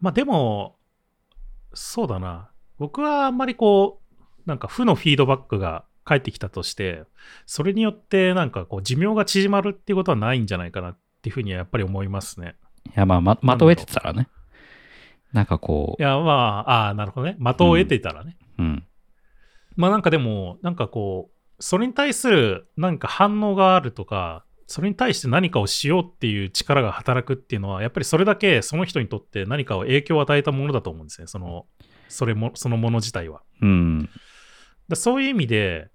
まあでも、そうだな。僕はあんまりこう、なんか負のフィードバックが返ってきたとして、それによってなんかこう寿命が縮まるっていうことはないんじゃないかなっていうふうにはやっぱり思いますね。いやまあ、ま、的を得てたらね。なんかこいや、まあ、ああ、なるほどね。的を得ていたらね。う、うん。まあなんかでも、なんかこう、それに対するなんか反応があるとか、それに対して何かをしようっていう力が働くっていうのは、やっぱりそれだけその人にとって何かを影響を与えたものだと思うんですね。その、それも、そのもの自体は。うん。だそういう意味で、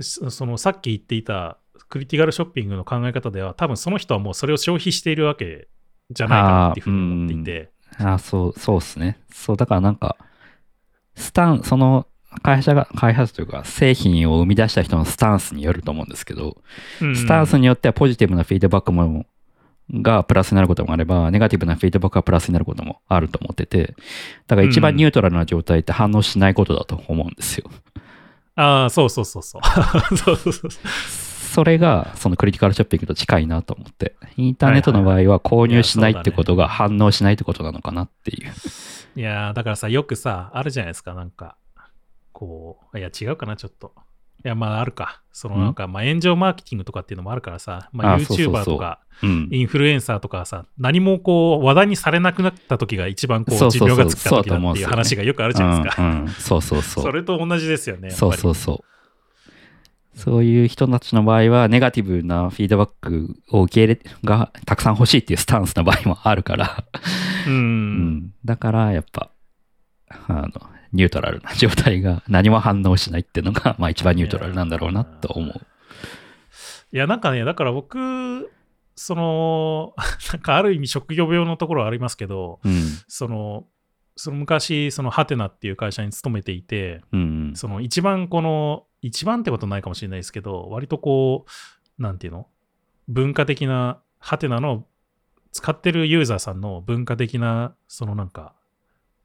そそのさっき言っていたクリティカルショッピングの考え方では、多分その人はもうそれを消費しているわけじゃないかなっていうふうに思っていて。あそう、そうっすね。そう、だからなんか、スタン、その会社が、開発というか、製品を生み出した人のスタンスによると思うんですけど、うんスタンスによってはポジティブなフィードバックも、がプラスになることもあれば、ネガティブなフィードバックがプラスになることもあると思ってて、だから一番ニュートラルな状態って反応しないことだと思うんですよ。ああ、そうそうそうそう。そうそうそう。それが、そのクリティカルショッピングと近いなと思って、インターネットの場合は購入しないってことが反応しないってことなのかなっていう。いやーだからさ、よくさ、あるじゃないですか、なんか、こう、いや、違うかな、ちょっと。いや、まあ、あるか。その、ん？なんか、まあ、炎上マーケティングとかっていうのもあるからさ、まあ、YouTuber とか、うん。インフルエンサーとかさ、何もこう、話題にされなくなった時が一番こう、寿命がつくた時だっていう話がよくあるじゃないですか。そうそうそう。それと同じですよね。そうそうそう。そういう人たちの場合は、ネガティブなフィードバックを受け入れがたくさん欲しいっていうスタンスの場合もあるから、う。うんん、だからやっぱ、あの、ニュートラルな 状態が何も反応しないっていうのが、まあ一番ニュートラルなんだろうなと思う。いや、なんかね、だから僕、その、なんかある意味職業病のところはありますけど、うん。その、その昔、そのハテナっていう会社に勤めていて、うん。その一番この、一番ってことないかもしれないですけど、割とこう、なんていうの？文化的な、ハテナの使ってるユーザーさんの文化的な、そのなんか、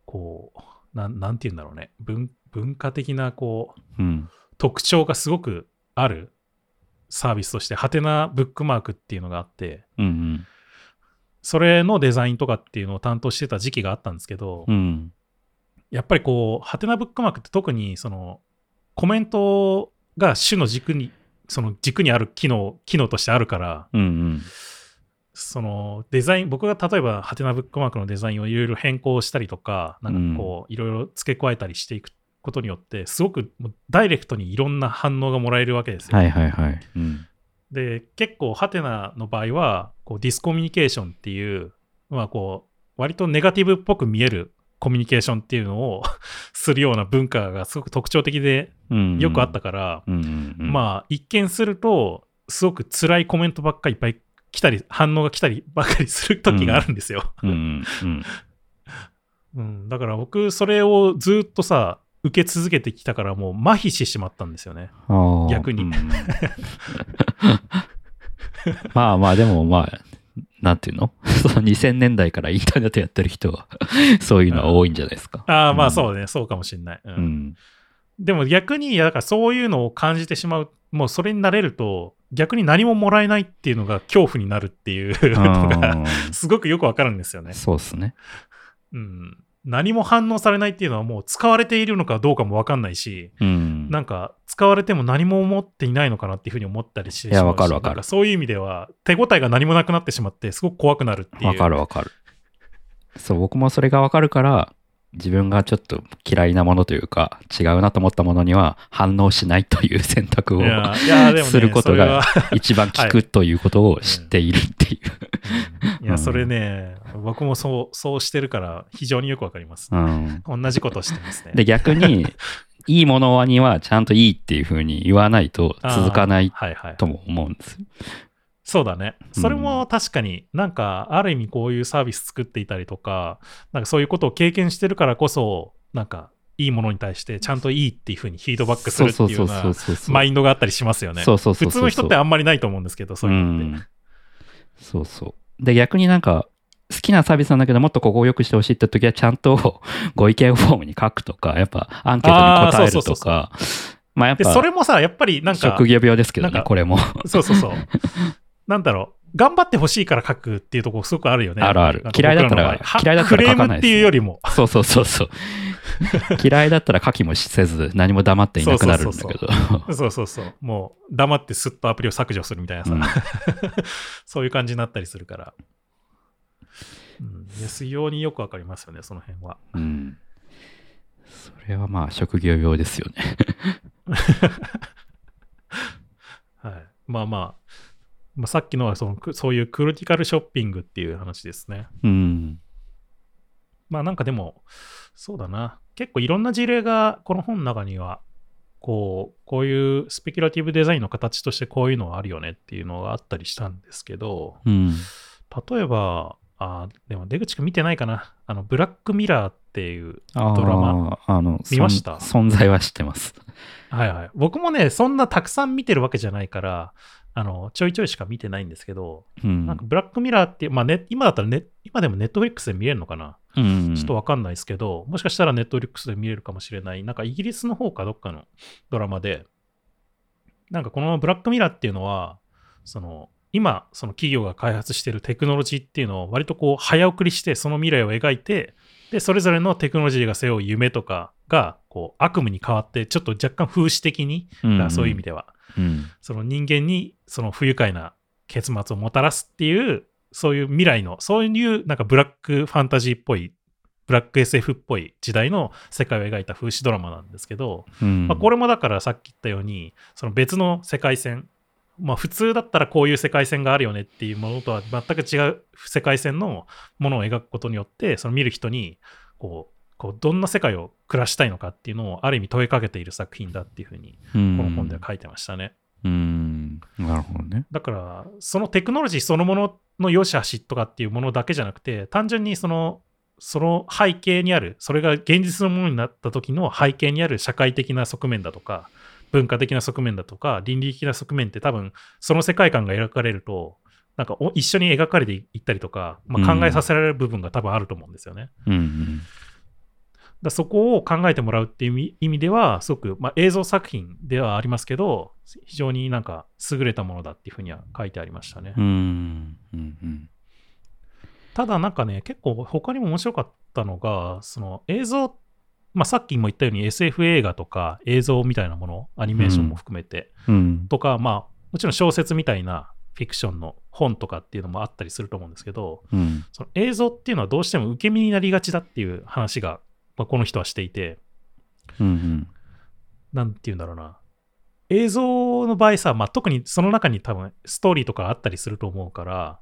こう、なんなんていうんだろうね。文文化的な、こう、うん。特徴がすごくあるサービスとして、ハテナブックマークっていうのがあって、うん。それのデザインとかっていうのを担当してた時期があったんですけど、うん。やっぱりこう、ハテナブックマークって特にそのコメントが主の軸に、その軸にある機能、機能としてあるから、うんうん。そのデザイン、僕が例えばハテナブックマークのデザインをいろいろ変更したりとか、なんかこう、いろいろ付け加えたりしていくことによって、すごくダイレクトにいろんな反応がもらえるわけですよ。はいはいはい。うん。で、結構、ハテナの場合は、こうディスコミュニケーションっていう、まあこう、割とネガティブっぽく見えるコミュニケーションっていうのを するような文化がすごく特徴的でうん。よくあったから、うんうんうん。まあ一見すると、すごく辛いコメントばっかりいっぱい来たり、反応が来たりばっかりする時があるんですよ。うんうんうん。うん、だから僕、それをずっとさ、受け続けてきたから、もう麻痺してしまったんですよね。逆にうんうんまあまあでもまあなんていうの？その2000年代からインターネットやってる人は そういうのは多いんじゃないですか。ああ、まあうそうね、そうかもしれない。うんん。でも逆に、いやだからそういうのを感じてしまう、もうそれになれると、逆に何ももらえないっていうのが恐怖になるっていうのが、うん すごくよくわかるんですよね。そうっすね。うん。何も反応されないっていうのはもう使われているのかどうかもわかんないし、うん。なんか使われても何も思っていないのかなっていうふうに思ったりしてしまうしいやわかるわかるなんそういう意味では手応えが何もなくなってしまってすごく怖くなるっていう。わかるわかる。そう、僕もそれがわかるから、自分がちょっと嫌いなものというか、違うなと思ったものには反応しないという選択をすることが 一番効くということを知っているっていう。うんいや、それね、僕もそう、そうしてるから非常によくわかります。うん。同じことしてますね。で、逆に、いいものにはちゃんといいっていうふうに言わないと続かない。とも思うんです。そうだね。それも確かになんか、ある意味こういうサービス作っていたりとか、なんかそういうことを経験してるからこそ、なんか、いいものに対してちゃんといいっていうふうにフィードバックするっていうようなマインドがあったりしますよね。そうそうそう普通の人ってあんまりないと思うんですけど、そういうのって。んそうそう。で、逆になんか、好きなサービスなんだけど、もっとここを良くしてほしいって時は、ちゃんと ご意見フォームに書くとか、やっぱアンケートに答えるとか、まあやっで、ぱそれもさ、やっぱりなんか、職業病ですけどね、これも。そうそうそう。なんだろう。頑張ってほしいから書くっていうところすごくあるよね。あるある嫌いだったら嫌いだったら書かないですクレームっていうよりも。そうそうそうそう。嫌いだったら書きもせず、何も黙っていなくなるんだけど。そうそうそう。もう、黙ってスッとアプリを削除するみたいなさ、うん そういう感じになったりするから。うん、非常によくわかりますよね、その辺は。うん。それはまあ職業病ですよね。はい。まあまあ、まあ、さっきのはそのくそういうクリティカルショッピングっていう話ですね。うん。まあなんかでも、そうだな。結構いろんな事例がこの本の中には、こう、こういうスペキュラティブデザインの形としてこういうのがあるよねっていうのがあったりしたんですけど、うん。例えば、あでも出口くん見てないかな。あの、ブラックミラーっていう、あドラマあ、あの、見ました？存在は知ってます。はいはい。僕もね、そんなたくさん見てるわけじゃないから、あの、ちょいちょいしか見てないんですけど、うん。なんかブラックミラーってまあね、今だったらね、今でもネットフリックスで見れるのかな？うん、ちょっとわかんないですけど、もしかしたらネットフリックスで見れるかもしれない、なんかイギリスの方かどっかのドラマで、なんかこのブラックミラーっていうのは、その、今、その企業が開発しているテクノロジーっていうのを割とこう早送りしてその未来を描いて、で、それぞれのテクノロジーが背負う夢とかが、こう悪夢に変わって、ちょっと若干風刺的に、うんだからそういう意味では、うん。その人間にその不愉快な結末をもたらすっていう、そういう未来の、そういうなんかブラックファンタジーっぽい、ブラック SF っぽい時代の世界を描いた風刺ドラマなんですけど、うん。まあ、これもだからさっき言ったように、その別の世界線、まあ普通だったらこういう世界線があるよねっていうものとは全く違う世界線のものを描くことによって、その見る人に、こう、こうどんな世界を暮らしたいのかっていうのをある意味問いかけている作品だっていうふうに、この本では書いてましたね。うん。なるほどね。だから、そのテクノロジーそのものの良し悪しとかっていうものだけじゃなくて、単純にその、その背景にある、それが現実のものになった時の背景にある社会的な側面だとか、文化的な側面だとか、倫理的な側面って多分、その世界観が描かれると、なんかお一緒に描かれていったりとか、まあ、考えさせられる部分が多分あると思うんですよね。うんうん。だそこを考えてもらうっていう意味では、すごく、まあ、映像作品ではありますけど、非常になんか優れたものだっていうふうには書いてありましたね。うん。うんうん。ただなんかね、結構他にも面白かったのが、その映像、まあ、さっきも言ったように SF 映画とか映像みたいなもの、アニメーションも含めて、うん。とか、まあ、もちろん小説みたいなフィクションの本とかっていうのもあったりすると思うんですけど、うん。その映像っていうのはどうしても受け身になりがちだっていう話が、まあ、この人はしていて、うん。なんて言うんだろうな。映像の場合さ、まあ、特にその中に多分ストーリーとかあったりすると思うから、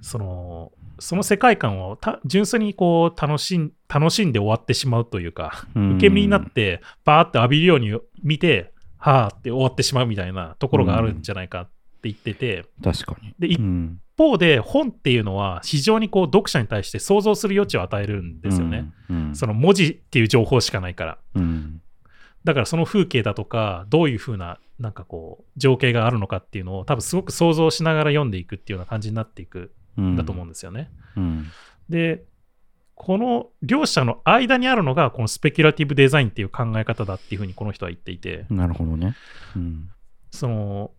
その、その世界観をた純粋にこう楽しん楽しんで終わってしまうというか、うん受け身になって、バーって浴びるように見て、はーって終わってしまうみたいなところがあるんじゃないかって言ってて、確かに。で、一うん。方で本っていうのは非常にこう読者に対して想像する余地を与えるんですよね。うん。その文字っていう情報しかないから。うん。だからその風景だとか、どういう風な、なんかこう、情景があるのかっていうのを多分すごく想像しながら読んでいくっていうような感じになっていくうんんだと思うんですよね。うん。で、この両者の間にあるのがこのスペキュラティブデザインっていう考え方だっていう風にこの人は言っていて、なるほどね。うん。その、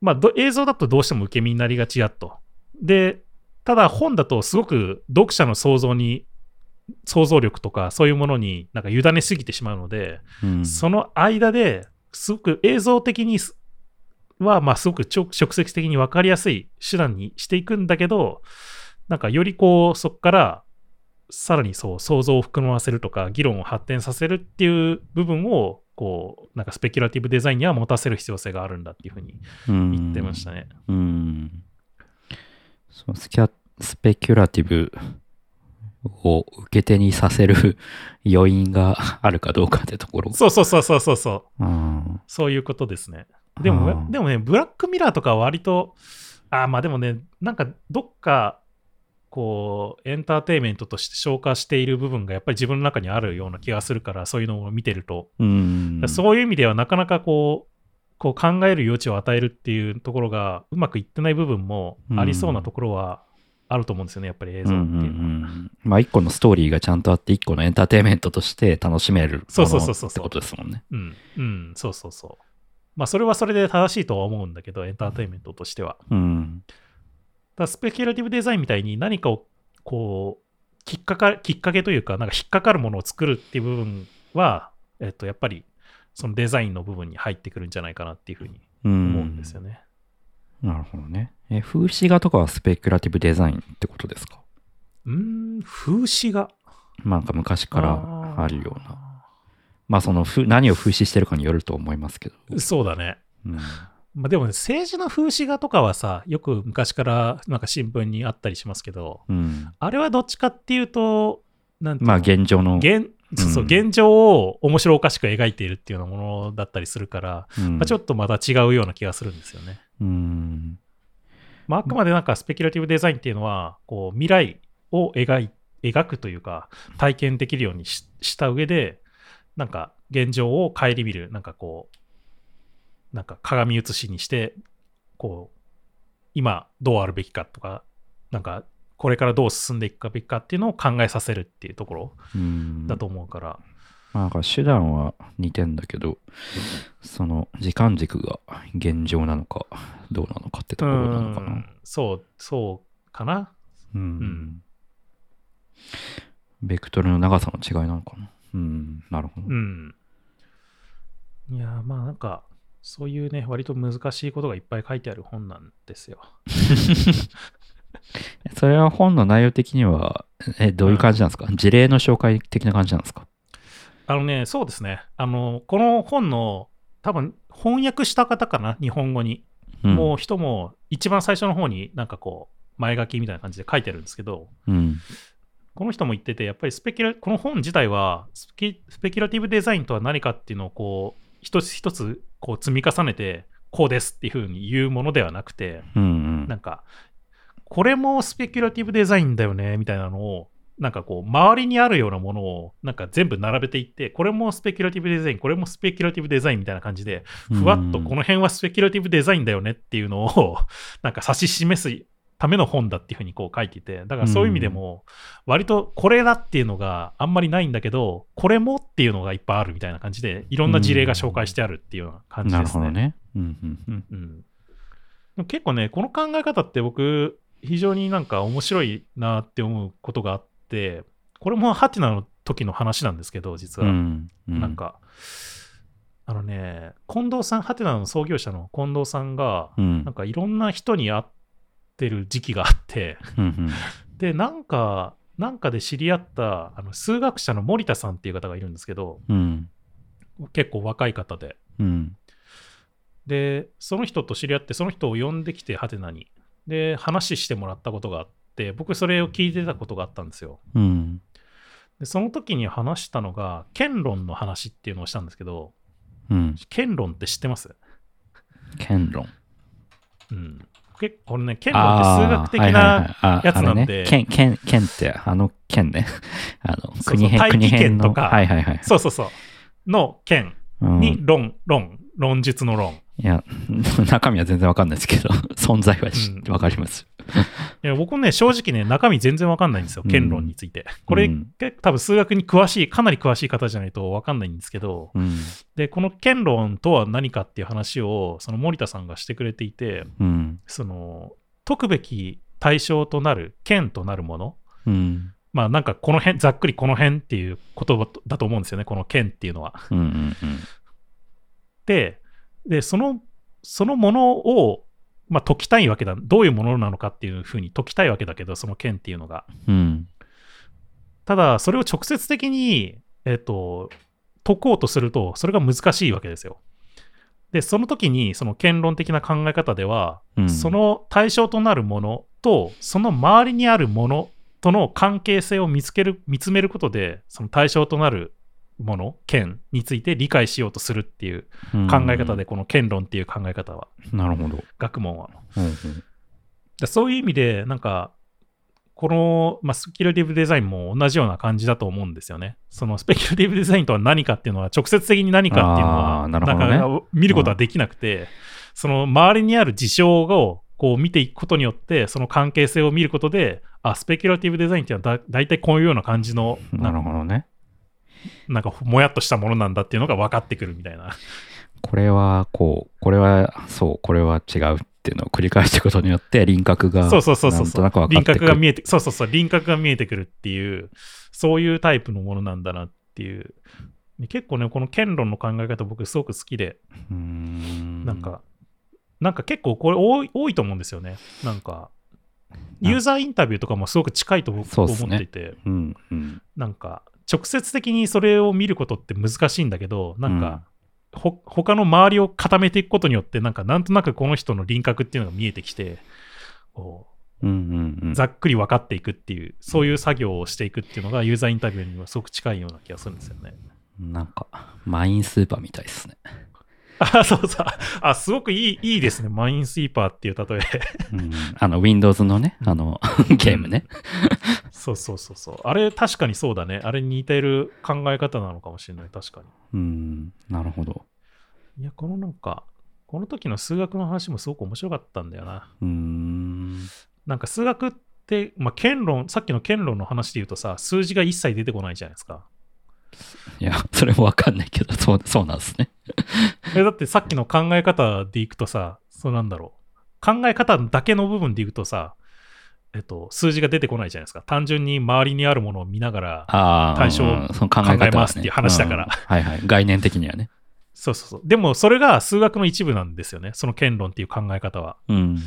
まあど映像だとどうしても受け身になりがちやと。で、ただ本だとすごく読者の想像に、想像力とかそういうものになんか委ねすぎてしまうので、うん。その間ですごく映像的には、まあ、すごく直接的に分かりやすい手段にしていくんだけど、なんかよりこう、そこから、さらにそう、想像を膨らませるとか、議論を発展させるっていう部分を、こう、なんかスペキュラティブデザインには持たせる必要性があるんだっていうふうに言ってましたね。うん。そうスキャスペキュラティブを受け手にさせる 余韻があるかどうかってところ。そうそうそうそうそうそう。うん。そういうことですね。でも、でもね、ブラックミラーとかは割と、あーまあでもね、なんかどっか、こう、エンターテインメントとして消化している部分がやっぱり自分の中にあるような気がするから、そういうのを見てると。うん。そういう意味ではなかなかこう、こう考える余地を与えるっていうところがうまくいってない部分もありそうなところはあると思うんですよね、やっぱり映像っていうのは。うんうんうんまあ一個のストーリーがちゃんとあって一個のエンターテインメントとして楽しめるものそうそうそうそうってことですもんね。うん、うん、そうそうそう。まあそれはそれで正しいとは思うんだけど、エンターテインメントとしては。うん。だスペキュラティブデザインみたいに何かをこうきっかかきっかけというかなんか引っかかるものを作るっていう部分は、えっと、やっぱりそのデザインの部分に入ってくるんじゃないかなっていうふうにうん。思うんですよね。なるほどね。え、風刺画とかはスペキュラティブデザインってことですか？うーん風刺画まあなんか昔からあるような。まあそのふ何を風刺してるかによると思いますけど。なそうだね。うん。まあ、でもね政治の風刺画とかはさよく昔からなんか新聞にあったりしますけどうん、あれはどっちかっていうとなんていうの？まあ現状の。現そうそううん現状を面白おかしく描いているっていうようなものだったりするから、うんまあ、ちょっとまた違うような気がするんですよね。うん。まあ、あくまでなんかスペキュラティブデザインっていうのは、こう未来を描い描くというか、体験できるようにしした上で、なんか現状を顧みる、なんかこう、なんか鏡写しにして、こう、今どうあるべきかとか、なんかこれからどう進んでいくべきかっていうのを考えさせるっていうところうんだと思うから、まあなんか手段は似てんだけど、その時間軸が現状なのかどうなのかってところなのかな。うんそう、そうかな。うん。んベクトルの長さの違いなのかな。うん、なるほど。うん。いやー、まあなんか、そういうね、割と難しいことがいっぱい書いてある本なんですよ。それは本の内容的には、え、どういう感じなんですか、事例の紹介的な感じなんですか？あのね、そうですね。あの、この本の、多分翻訳した方かな、日本語に。うん。もう人も、一番最初の方になんかこう、前書きみたいな感じで書いてるんですけど、うん。この人も言ってて、やっぱりスペキュラ、この本自体はスペキ、スペキュラティブデザインとは何かっていうのを、こう、一つ一つ、こう、積み重ねて、こうですっていうふうに言うものではなくて、うんうん。なんか、これもスペキュラティブデザインだよね、みたいなのを、なんかこう、周りにあるようなものを、なんか全部並べていって、これもスペキュラティブデザイン、これもスペキュラティブデザインみたいな感じで、ふわっとこの辺はスペキュラティブデザインだよねっていうのを、なんか指し示すための本だっていうふうにこう書いていて、だからそういう意味でも、割とこれだっていうのがあんまりないんだけど、これもっていうのがいっぱいあるみたいな感じで、いろんな事例が紹介してあるっていうような感じなですね。るほどね。うんうんうん。結構ね、この考え方って僕、非常になんか面白いなって思うことがあって、これもハテナの時の話なんですけど、実は。うん。うんなん、か、あのね、近藤さん、ハテナの創業者の近藤さんが、うんなん。かいろんな人に会ってる時期があって、うんうん で、なんか、なんかで知り合ったあの数学者の森田さんっていう方がいるんですけど、うん。結構若い方で。うん。で、その人と知り合って、その人を呼んできて、ハテナに。で、話してもらったことがあって、僕それを聞いてたことがあったんですよ。うん。で、その時に話したのが、剣論の話っていうのをしたんですけど、うん。剣論って知ってます？剣論。うん。結構これね、剣論って数学的ななやつなんで剣、剣、剣って、あの剣ね。あの、国編、国編とかはいはいはい。そうそうそう。の剣うんに論、論、論述の論。いや、中身は全然わかんないですけど、存在はしうんわかります。いや僕ね、正直ね、中身全然わかんないんですよ、うん剣論について。これ、うん結構多分数学に詳しい、かなり詳しい方じゃないとわかんないんですけど、うん。で、この剣論とは何かっていう話を、その森田さんがしてくれていて、うん。その、解くべき対象となる、剣となるもの、うん。まあなんかこの辺、ざっくりこの辺っていう言葉だと思うんですよね、この剣っていうのは。うん。うん。で、でその、そのものを、まあ、解きたいわけだ。どういうものなのかっていうふうに解きたいわけだけど、その剣っていうのが。うん。ただ、それを直接的に、えっ、と、解こうとすると、それが難しいわけですよ。で、その時に、その剣論的な考え方では、うんその対象となるものと、その周りにあるものとの関係性を見つける、見つめることで、その対象となるもの、剣について理解しようとするっていううん考え方で、。この剣論っていう考え方は、なるほど。学問は。うんうんでそういう意味で、なんか、この、まあ、スペキュラティブデザインも同じような感じだと思うんですよね。そのスペキュラティブデザインとは何かっていうのは、直接的に何かっていうのは、なるほどねか見ることはできなくて、その周りにある事象をこう見ていくことによって、その関係性を見ることで、あ、スペキュラティブデザインっていうのはだ大体こういうような感じの、なるほどね。なんかもやっとしたものなんだっていうのが分かってくるみたいな。これはこう、これはそう、これは違うっていうのを繰り返していくことによって輪郭がそうそうそうそう輪。郭が見えて、そうそうそう、輪郭が見えてくるっていう、そういうタイプのものなんだなっていう。で結構ね、この剣論の考え方、僕すごく好きで、なんか、なんか結構これ多い多いと思うんですよね。なんか、ユーザーインタビューとかもすごく近いと僕思っていて、うんうんなんか、直接的にそれを見ることって難しいんだけど、なんか、ほ他の周りを固めていくことによって、なんか、なんとなくこの人の輪郭っていうのが見えてきて、こううんうんうんざっくり分かっていくっていう、そういう作業をしていくっていうのがユーザーインタビューにもすごく近いような気がするんですよね。なんか、マインスーパーみたいですね。あ、そうそう。あ、すごくいい、いいですね。マインスイーパーっていう例え。うんあの、Windows のね、あの、ゲームね。そうそうそうそう。あれ、確かにそうだね。あれに似てる考え方なのかもしれない。確かうん、なるほど。に。いや、このなんか、この時の数学の話もすごく面白かったんだよな。うーん。なんか数学って、まあ、剣論、さっきの剣論の話で言うとさ、数字が一切出てこないじゃないですか。いや、それもわかんないけど、そう、そうなんですね。えだってさっきの考え方でいくとさ、そうなんだろう。考え方だけの部分でいくとさ、えっと、数字が出てこないじゃないですか。単純に周りにあるものを見ながら、対象うんその考えますっていう話だからうんはいはい。概念的にはね。そうそうそう。でもそれが数学の一部なんですよね。その剣論っていう考え方は。うん。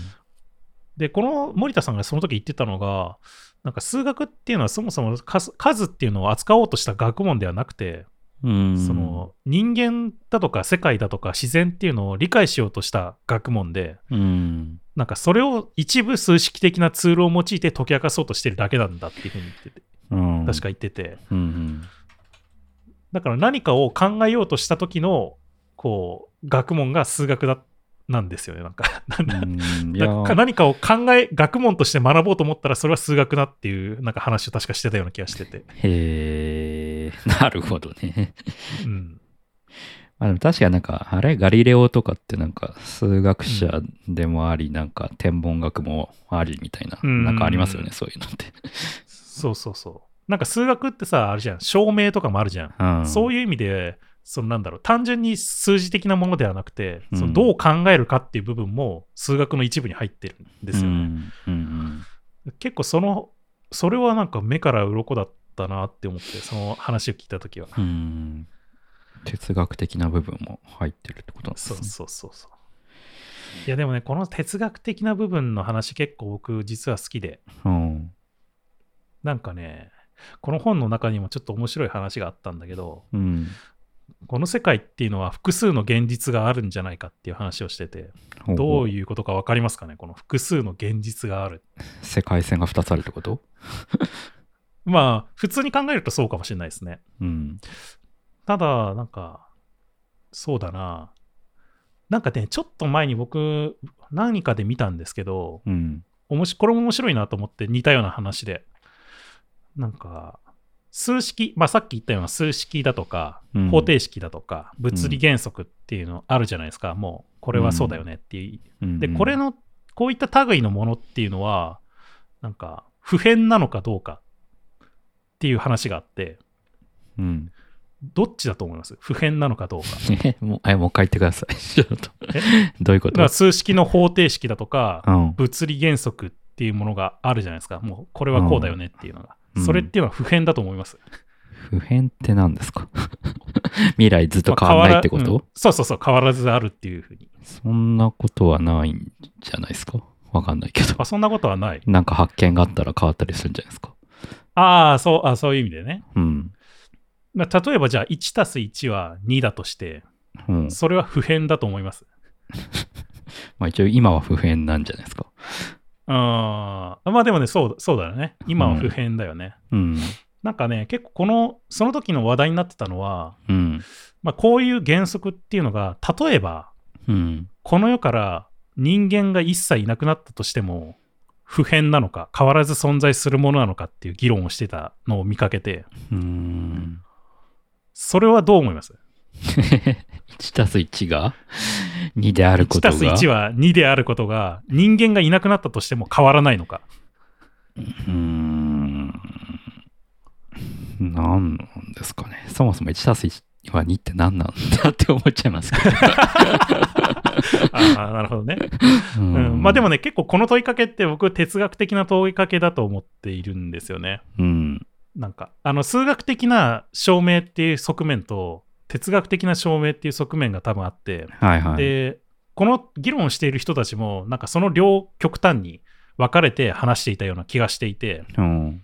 で、この森田さんがその時言ってたのが、なんか数学っていうのはそもそも数数っていうのを扱おうとした学問ではなくて、うん。その人間だとか世界だとか自然っていうのを理解しようとした学問で、うん。なんかそれを一部数式的なツールを用いて解き明かそうとしてるだけなんだっていうふうに言ってて、うん。確か言ってて、うんうん。だから何かを考えようとした時の、こう、学問が数学だ、なんですよね。なんか、何かを考え、学問として学ぼうと思ったら、それは数学だっていう、なんか話を確かしてたような気がしてて。へえ、なるほどね。うん。まあでも確かになんか、あれ？ガリレオとかってなんか数学者でもあり、なんか天文学もありみたいな、うんなんかありますよね、そういうのって。そうそうそう。なんか数学ってさ、あるじゃん。証明とかもあるじゃん。うん、そういう意味で、そのなんだろう、単純に数字的なものではなくて、うんそのどう考えるかっていう部分も数学の一部に入ってるんですよね。結構その、それはなんか目から鱗だったなって思って、その話を聞いたときは。うん。哲学的な部分も入ってるってことなんですね。そうそうそうそう。いやでもね、この哲学的な部分の話結構僕実は好きで、うん。なんかね、この本の中にもちょっと面白い話があったんだけど、うん。この世界っていうのは複数の現実があるんじゃないかっていう話をしてて、どうういうことか分かりますかねこの複数の現実がある。世界線が2つあるってこと？まあ、普通に考えるとそうかもしれないですね。うん。ただ、なんか、そうだな。なんかね、ちょっと前に僕、何かで見たんですけど、うん。おもしこれも面白いなと思って似たような話で。なんか、数式、まあさっき言ったような数式だとか、うん方程式だとか、物理原則っていうのあるじゃないですか。もう、これはそうだよねっていう。うんで、これ、の、こういった類のものっていうのは、なんか、普遍なのかどうかっていう話があって、うん。どっちだと思います？普遍なのかどうか。え、もう、え、もう一回言ってください。ちょっとえ？どういうこと？だから数式の方程式だとか、うん。物理原則っていうものがあるじゃないですか。もうこれはこうだよねっていうのが。うんそれっていうのは普遍だと思います？普遍って何ですか？未来ずっと変わらないってこと、まあうんそうそうそう、変わらずあるっていうふうに。そんなことはないんじゃないですか？わかんないけど。あそんなことはない。なんか発見があったら変わったりするんじゃないですか？ああ、そうあそういう意味でね。うん。まあ例えばじゃあ1たす1は2だとして、うん。それは普遍だと思います。まあ一応今は普遍なんじゃないですか。あーまあでもね、そうそうだよね。今は普遍だよね。うん。なんかね、結構この、その時の話題になってたのは、うん。まあこういう原則っていうのが、例えば、うん。この世から人間が一切いなくなったとしても、普遍なのか、変わらず存在するものなのかっていう議論をしてたのを見かけて、うーん。それはどう思います？1たす1が？2であるこ ?1 とが？たす1は2であることが人間がいなくなったとしても変わらないのか。うーん。何なんですかね。そもそも1たす1は2って何なんだって思っちゃいますけど。ああ、なるほどね。ううん、まあでもね、結構この問いかけって僕哲学的な問いかけだと思っているんですよね。うん。なんか、あの数学的な証明っていう側面と哲学的な証明っていう側面が多分あって、はいはい。で、この議論をしている人たちも、なんかその両極端に分かれて話していたような気がしていて、うん。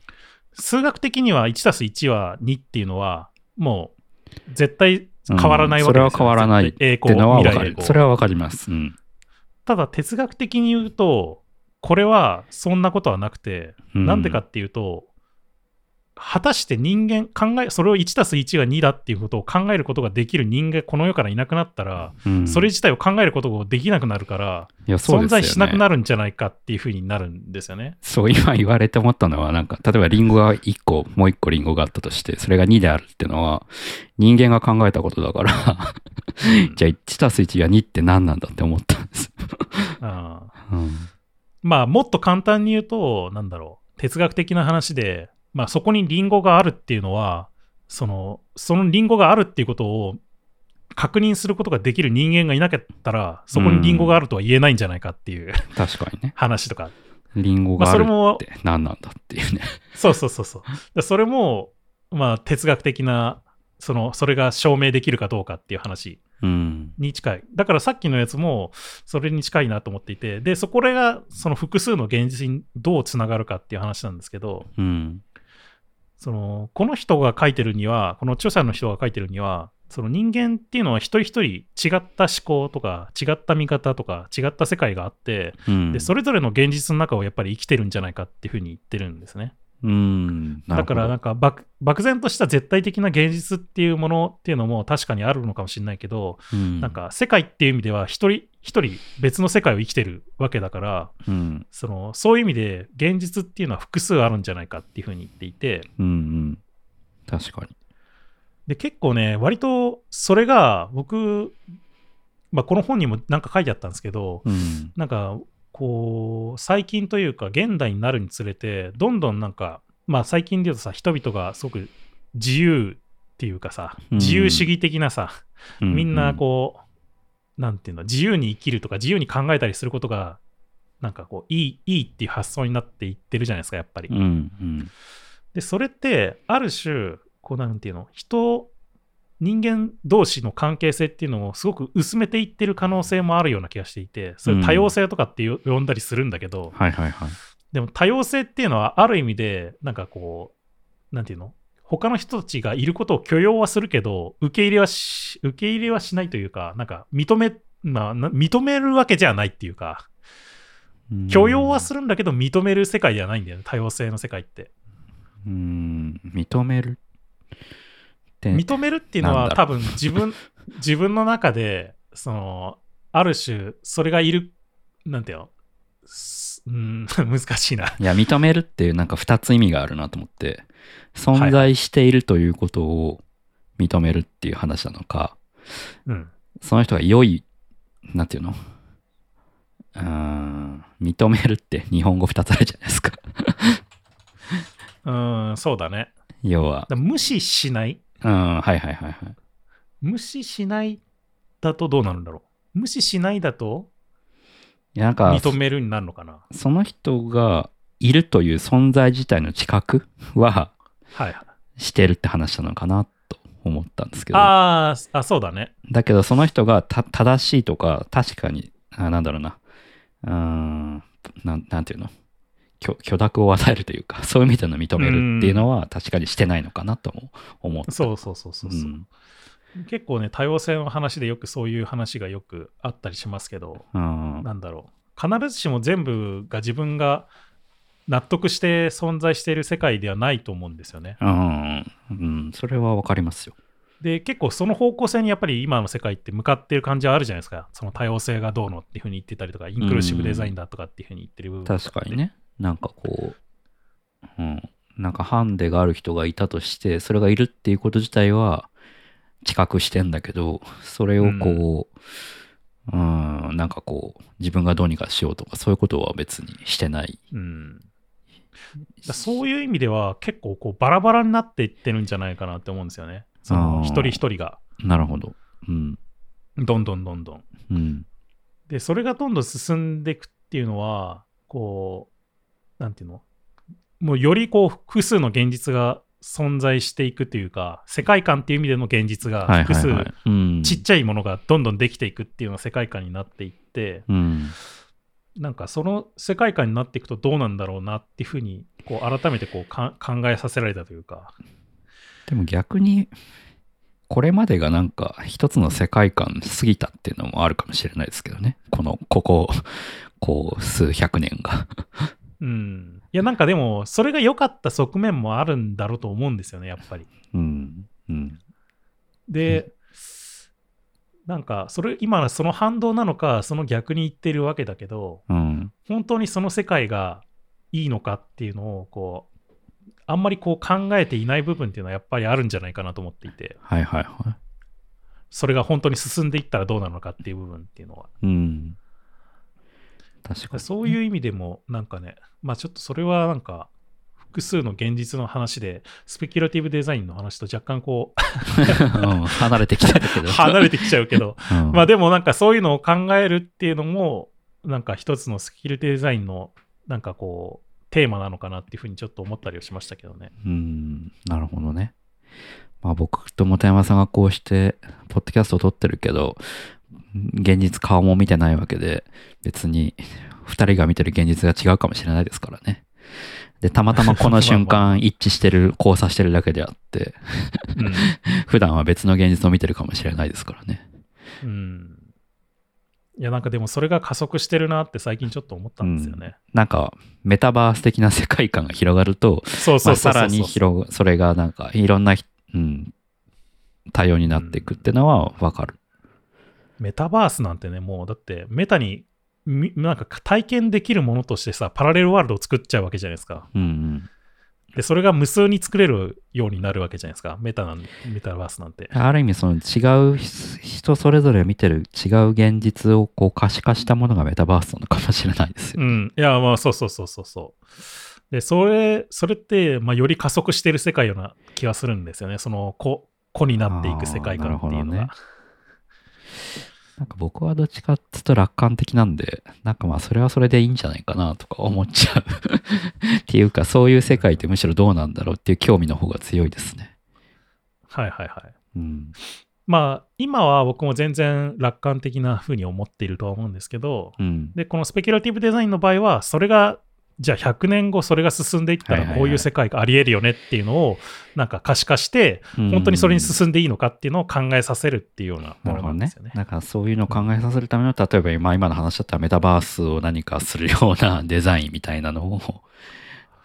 数学的には1たす1は2っていうのは、もう絶対変わらないわけですよ、うんそれは変わらないってのはわかる。それはわかります。うん。ただ哲学的に言うと、これはそんなことはなくて、うんなんでかっていうと、果たして人間、考え、それを1たす1が2だっていうことを考えることができる人間、この世からいなくなったら、うんそれ自体を考えることができなくなるから、存在しなくなるんじゃないかっていうふうになるんですよね。そう、今言われて思ったのは、なんか、例えばリンゴが1個、もう1個リンゴがあったとして、それが2であるってのは、人間が考えたことだから、じゃあ1たす1が2って何なんだって思ったんです。あーうん。まあ、もっと簡単に言うと、なんだろう、哲学的な話で、まあ、そこにリンゴがあるっていうのは、その、そのリンゴがあるっていうことを確認することができる人間がいなかったら、そこにリンゴがあるとは言えないんじゃないかっていう確かにね。話とか。リンゴがあるまあそれもって何なんだっていうね。そうそうそうそう。でそれも、まあ、哲学的な、その、それが証明できるかどうかっていう話うん。に近い。だからさっきのやつも、それに近いなと思っていて、で、そこれが、その複数の現実にどうつながるかっていう話なんですけど、うん。そのこの人が書いてるには、この著者の人が書いてるには、その人間っていうのは一人一人違った思考とか、違った見方とか、違った世界があって、うん。でそれぞれの現実の中をやっぱり生きてるんじゃないかっていうふうに言ってるんですね。うん。だからなんか漠漠然とした絶対的な現実っていうものっていうのも確かにあるのかもしれないけど、うん、なんか世界っていう意味では一人一人別の世界を生きてるわけだから、うん。そのそういう意味で現実っていうのは複数あるんじゃないかっていうふうに言っていて、うんうん。確かに。で結構ね割とそれが僕、まあ、この本にもなんか書いてあったんですけどうん。なんかこう最近というか現代になるにつれてどんどんなんかまあ最近で言うとさ人々がすごく自由っていうかさうん。自由主義的なさ、みんなうこう、なんていうの自由に生きるとか自由に考えたりすることがなんかこう、いい、いいっていう発想になっていってるじゃないですか、やっぱり。うんうん。で、それって、ある種、こうなんていうの、人、人間同士の関係性っていうのをすごく薄めていってる可能性もあるような気がしていて、それ多様性とかってよ呼んだりするんだけど、はいはいはい。でも多様性っていうのはある意味で、なんかこう、なんていうの？他の人たちがいることを許容はするけど、受け入れはし、受け入れはしないというか、なんか認め、まあ、な認めるわけじゃないっていうか、うん許容はするんだけど認める世界ではないんだよね、多様性の世界って。うん、認める？認めるっていうのは多分自分、自分の中で、その、ある種、それがいる、なんていうの、すうん、難しいな。いや、認めるっていうなんか二つ意味があるなと思って、存在しているということを認めるっていう話なのか、うん。その人が良い、なんていうの？うーん、認めるって日本語二つあるじゃないですか。うん、そうだね。要は。だ無視しないうん、はいはいはいはい。無視しないだとどうなるんだろう？無視しないだとなんか、認めるになるのかな？その人がいるという存在自体の知覚ははいはい。してるって話なのかなと思ったんですけど。あーあ、そうだね。だけどその人がた正しいとか確かにあなんだろうなうーんなんなんていうの？許許諾を与えるというか そういう意味での認めるっていうのは確かにしてないのかなとも思ったそうそうそうそうそう、ん結構ね、多様性の話でよくそういう話がよくあったりしますけど、うんなんだろう。必ずしも全部が自分が納得して存在している世界ではないと思うんですよね。うん、うん、それはわかりますよ。で、結構その方向性にやっぱり今の世界って向かってる感じはあるじゃないですか。その多様性がどうのっていうふうに言ってたりとか、インクルーシブデザインだとかっていうふうに言ってる部分確かに。ね。なんかこう、うん、なんかハンデがある人がいたとして、それがいるっていうこと自体は知覚してんだけど、それをこう、うん、なんかこう、自分がどうにかしようとか、そういうことは別にしてない。うん。だそういう意味では結構こうバラバラになっていってるんじゃないかなって思うんですよね。その一人一人が。なるほど。うん。どんどんどんどん。うん。で、それがどんどん進んでいくっていうのは、こう、なんていうの？もうよりこう複数の現実が存在していくというか、世界観っていう意味での現実がはい複数。ちっちゃいものがどんどんできていくっていうような世界観になっていって、うん。なんかその世界観になっていくとどうなんだろうなっていうふうにこう改めてこうか考えさせられたというか、でも逆に、これまでがなんか一つの世界観過ぎたっていうのもあるかもしれないですけどね。この、ここ、こう、数百年が。うん。いやなんかでもそれが良かった側面もあるんだろうと思うんですよね、やっぱり。うん。うん。で、なんかそれ今のその反動なのかその逆に言ってるわけだけどうん。本当にその世界がいいのかっていうのをこうあんまりこう考えていない部分っていうのはやっぱりあるんじゃないかなと思っていてはいはいはい。それが本当に進んでいったらどうなのかっていう部分っていうのはうん。確かに。そういう意味でもなんかねまあちょっとそれはなんか複数の現実の話でスペキュラティブデザインの話と若干こう ん離れてきたけうど。離れてきちゃうけどうんまあでもなんかそういうのを考えるっていうのも、なんか一つのスキルデザインのなんかこう、テーマなのかなっていうふうにちょっと思ったりはしましたけどね。うん、なるほどね。まあ僕と本山さんがこうして、ポッドキャストを撮ってるけど、現実顔も見てないわけで、別に二人が見てる現実が違うかもしれないですからね。で、たまたまこの瞬まあ間 一致してる、交差してるだけであって、うん。普段は別の現実を見てるかもしれないですからね。うん。いやなんかでもそれが加速してるなって最近ちょっと思ったんですよね。なんか、メタバース的な世界観が広がると、さらに広が、それがなんかいろんなひ、うん、多様になっていくっていうのはわかる。メタバースなんてね、もうだってメタにみなんか体験できるものとしてさ、パラレルワールドを作っちゃうわけじゃないですか。うんうん。で、それが無数に作れるようになるわけじゃないですか。メタなんメタバースなんて。ある意味その違う人それぞれ見てる違う現実をこう可視化したものがメタバースなのかもしれないですよ。うん。いや、まあ、そうそうそうそうそう。で、それ、それって、まあ、より加速している世界ような気がするんですよね。その、子、子になっていく世界観っていうのが。ねなんか僕はどっちかっていうと楽観的なんで、なんかまあそれはそれでいいんじゃないかなとか思っちゃう っていうか、そういう世界ってむしろどうなんだろうっていう興味の方が強いですね。はいはいはい。うん。まあ、今は僕も全然楽観的な風に思っているとは思うんですけど、うん。で、このスペキュラティブデザインの場合は、それが、じゃあ100年後それが進んでいったらこういう世界があり得るよねっていうのをなんか可視化して、本当にそれに進んでいいのかっていうのを考えさせるっていうようなものなんですよね。。だからそういうのを考えさせるための、例えば今今の話だったらメタバースを何かするようなデザインみたいなのを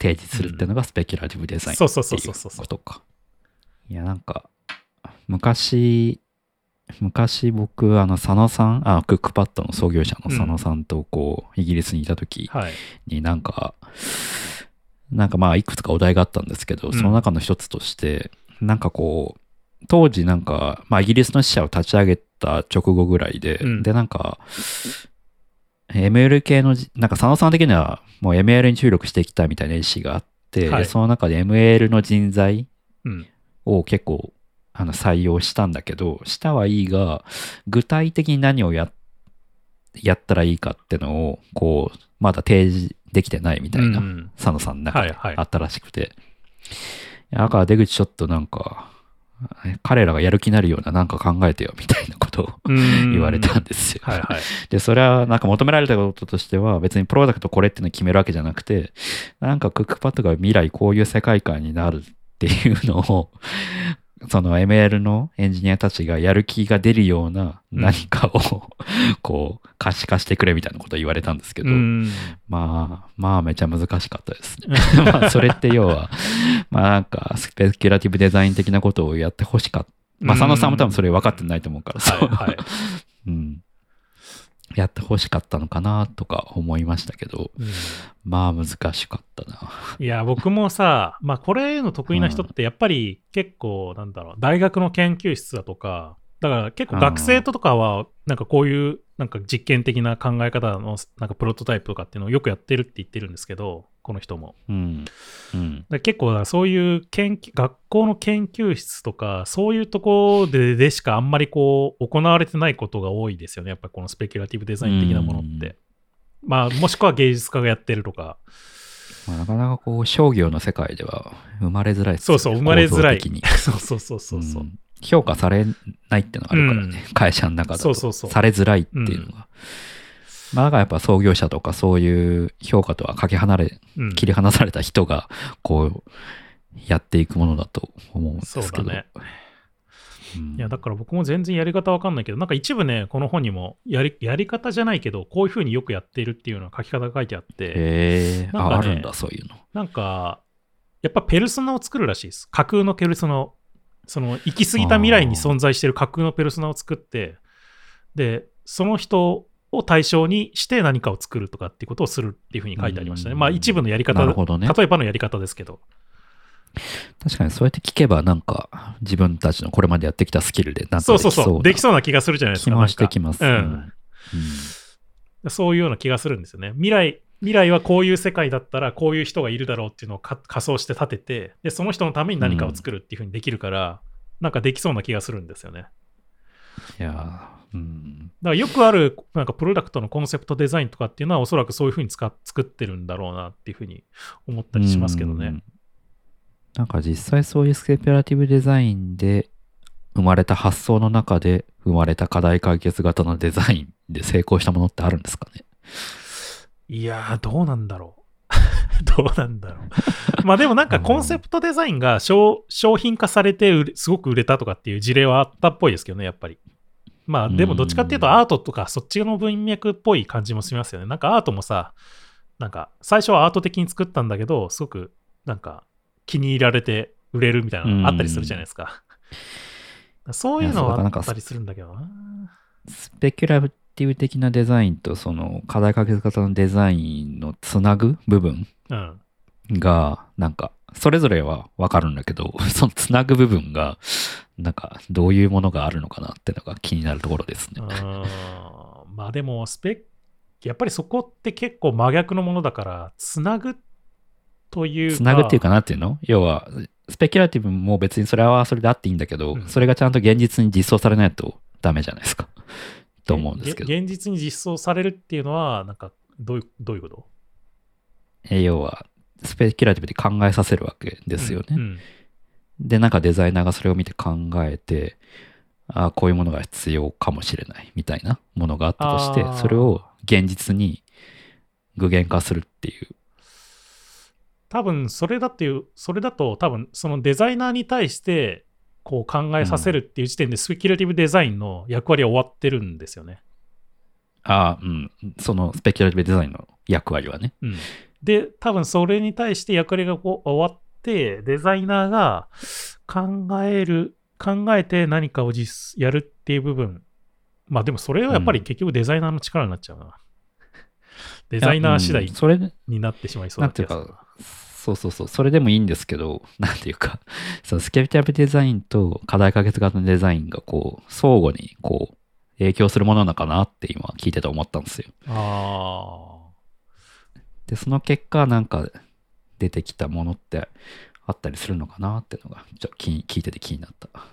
提示するっていうのがスペキュラティブデザインってそうそういうそうそうそうことか。いや、なんか、昔、昔僕、あの、佐野さん、あ、クックパッドの創業者の佐野さんと、こう、イギリスにいた時はい。になんか、なんかまあ、いくつかお題があったんですけど、んその中の一つとして、なんかこう、当時なんか、まあ、イギリスの支社を立ち上げた直後ぐらいで、うんで、なんか、ML 系のじ、なんか佐野さん的にはもう ML に注力していきたいみたいな意思があって、はいでその中で ML の人材うん。を結構あの採用したんだけど、したはいいが、具体的に何をややったらいいかってのを、こう、まだ提示できてないみたいな、うん佐野さんの中ではいはいあったらしくて。いやだから出口ちょっとなんか、彼らがやる気になるようななんか考えてよみたいなことをうん言われたんですよ。はいはい。で、それはなんか求められたこととしては別にプロダクトこれっていうのを決めるわけじゃなくて、なんかクックパッドが未来こういう世界観になるっていうのを、その ML のエンジニアたちがやる気が出るような何かを、こう可視化してくれみたいなことを言われたんですけど、うんまあ、まあめちゃ難しかったですね。まあそれって要は、まあなんかスペキュラティブデザイン的なことをやってほしかった。まあ佐野さんも多分それ分かってないと思うから、そうはいはい。うん。やってほしかったのかなとか思いましたけど、うんまあ難しかったな。いや、僕もさ、まあ、これの得意な人って、やっぱり結構、なんだろう、大学の研究室だとか、だから結構学生とかは、なんかこういう、なんか実験的な考え方の、なんかプロトタイプとかっていうのをよくやってるって言ってるんですけど、この人も。うん。うん。結構そういう研究、学校の研究室とか、そういうところででしかあんまりこう、行われてないことが多いですよね。やっぱこのスペキュラティブデザイン的なものって。まあ、もしくは芸術家がやってるとか。まあ、なかなかこう商業の世界では生まれづらいですそうそう、生まれづらい。そうそうそうそうそう。ん評価されないっていうのがあるからね、会社の中だとそうそうそうされづらいっていうのが、まあだからやっぱ創業者とかそういう評価とはかけ離れうん切り離された人がこうやっていくものだと思うんですけどそうだね。うんいや、だから僕も全然やり方わかんないけど、なんか一部ね、この本にもやりやり方じゃないけど、こういうふうによくやっているっていうような書き方が書いてあって、へえ、ねああるんだそういうのなんか、やっぱペルソナを作るらしいです。架空のペルソナを。その、行き過ぎた未来に存在している架空のペルソナを作って、で、その人を対象にして何かを作るとかっていうことをするっていうふうに書いてありましたね。うんまあ一部のやり方、ね例えばのやり方ですけど。確かにそうやって聞けばなんか自分たちのこれまでやってきたスキルでなんそうとできそうそうそう。できそうな気がするじゃないですか。気もしてきます。うんうん。そういうような気がするんですよね。未来、未来はこういう世界だったらこういう人がいるだろうっていうのをか仮想して立てて、で、その人のために何かを作るっていうふうにできるから、なんかできそうな気がするんですよね。いやーうん。だからよくあるなんかプロダクトのコンセプトデザインとかっていうのはおそらくそういうふうに使っ作ってるんだろうなっていうふうに思ったりしますけどねうん。。なんか実際そういうスペキュラティブデザインで生まれた発想の中で生まれた課題解決型のデザインで成功したものってあるんですかね？いやー、どうなんだろう。どうなんだろう。まあでもなんかコンセプトデザインが商商品化されてすごく売れたとかっていう事例はあったっぽいですけどね、やっぱり。まあでもどっちかっていうとアートとかそっちの文脈っぽい感じもしますよね。なんかアートもさ、なんか最初はアート的に作ったんだけど、すごくなんか気に入られて売れるみたいなのがあったりするじゃないですか。そういうのはあったりするんだけどな。スペキュラティブ的なデザインとその課題解決型のデザインのつなぐ部分うん。がなんかそれぞれはわかるんだけど そのつなぐ部分がなんかどういうものがあるのかなってのが気になるところですね。まあでもスペやっぱりそこって結構真逆のものだからつなぐというか。つなぐっていうかなっていうの？要はスペキュラティブも別にそれはそれであっていいんだけど、うん。それがちゃんと現実に実装されないとダメじゃないですか。と思うんですけど。げ現実に実装されるっていうのは、なんか、どういう、どういうこと？え要は、スペキュラティブで考えさせるわけですよね。うんうんで、なんかデザイナーがそれを見て考えて、ああ、こういうものが必要かもしれないみたいなものがあったとしてそれを現実に具現化するっていう。多分それだっていう、それだと多分そのデザイナーに対してこう考えさせるっていう時点でスペキュラティブデザインの役割は終わってるんですよね。ああ、うん。そのスペキュラティブデザインの役割はね。うん、で、多分それに対して役割がこう終わって、デザイナーが考える、考えて何かを実やるっていう部分。まあでもそれはやっぱり結局デザイナーの力になっちゃうな。デザイナー次第になってしまいそうな気がするうそうそうそう、それでもいいんですけど、なんていうか、そのスケルティブデザインと課題解決型のデザインがこう、相互にこう、影響するものなのかなって今聞いてて思ったんですよ。あで、その結果、なんか出てきたものってあったりするのかなっていうのが、ちょっと聞いてて気になった。あ。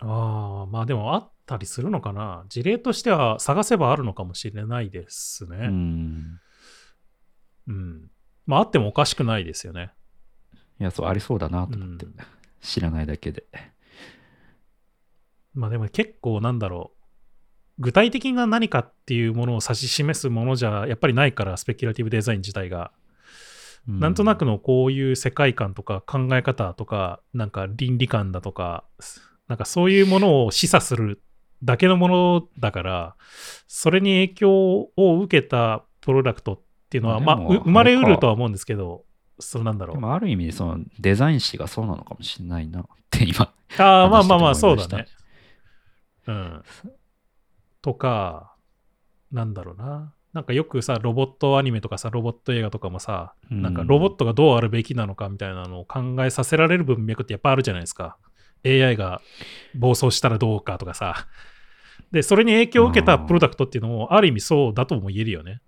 ああ、まあでもあったりするのかな。事例としては探せばあるのかもしれないですうね。ん。うん。まああってもおかしくないですよね。いや、そう、ありそうだなと思って、うん知らないだけで。まあでも結構なんだろう。具体的な何かっていうものを指し示すものじゃやっぱりないから、スペキュラティブデザイン自体が。うなんとなくのこういう世界観とか考え方とか、なんか倫理観だとか、なんかそういうものを示唆するだけのものだから、それに影響を受けたプロダクトっていうのは、まあ、生まれうるとは思うんですけど、そうなんだろう。でもある意味、そのデザイン誌がそうなのかもしれないなって今。ああ、まあまあまあ、そうだね。うん。とか、なんだろうな。なんかよくさ、ロボットアニメとかさ、ロボット映画とかもさ、うんなんかロボットがどうあるべきなのかみたいなのを考えさせられる文脈ってやっぱあるじゃないですか。AI が暴走したらどうかとかさ。で、それに影響を受けたプロダクトっていうのも、ある意味そうだとも言えるよね。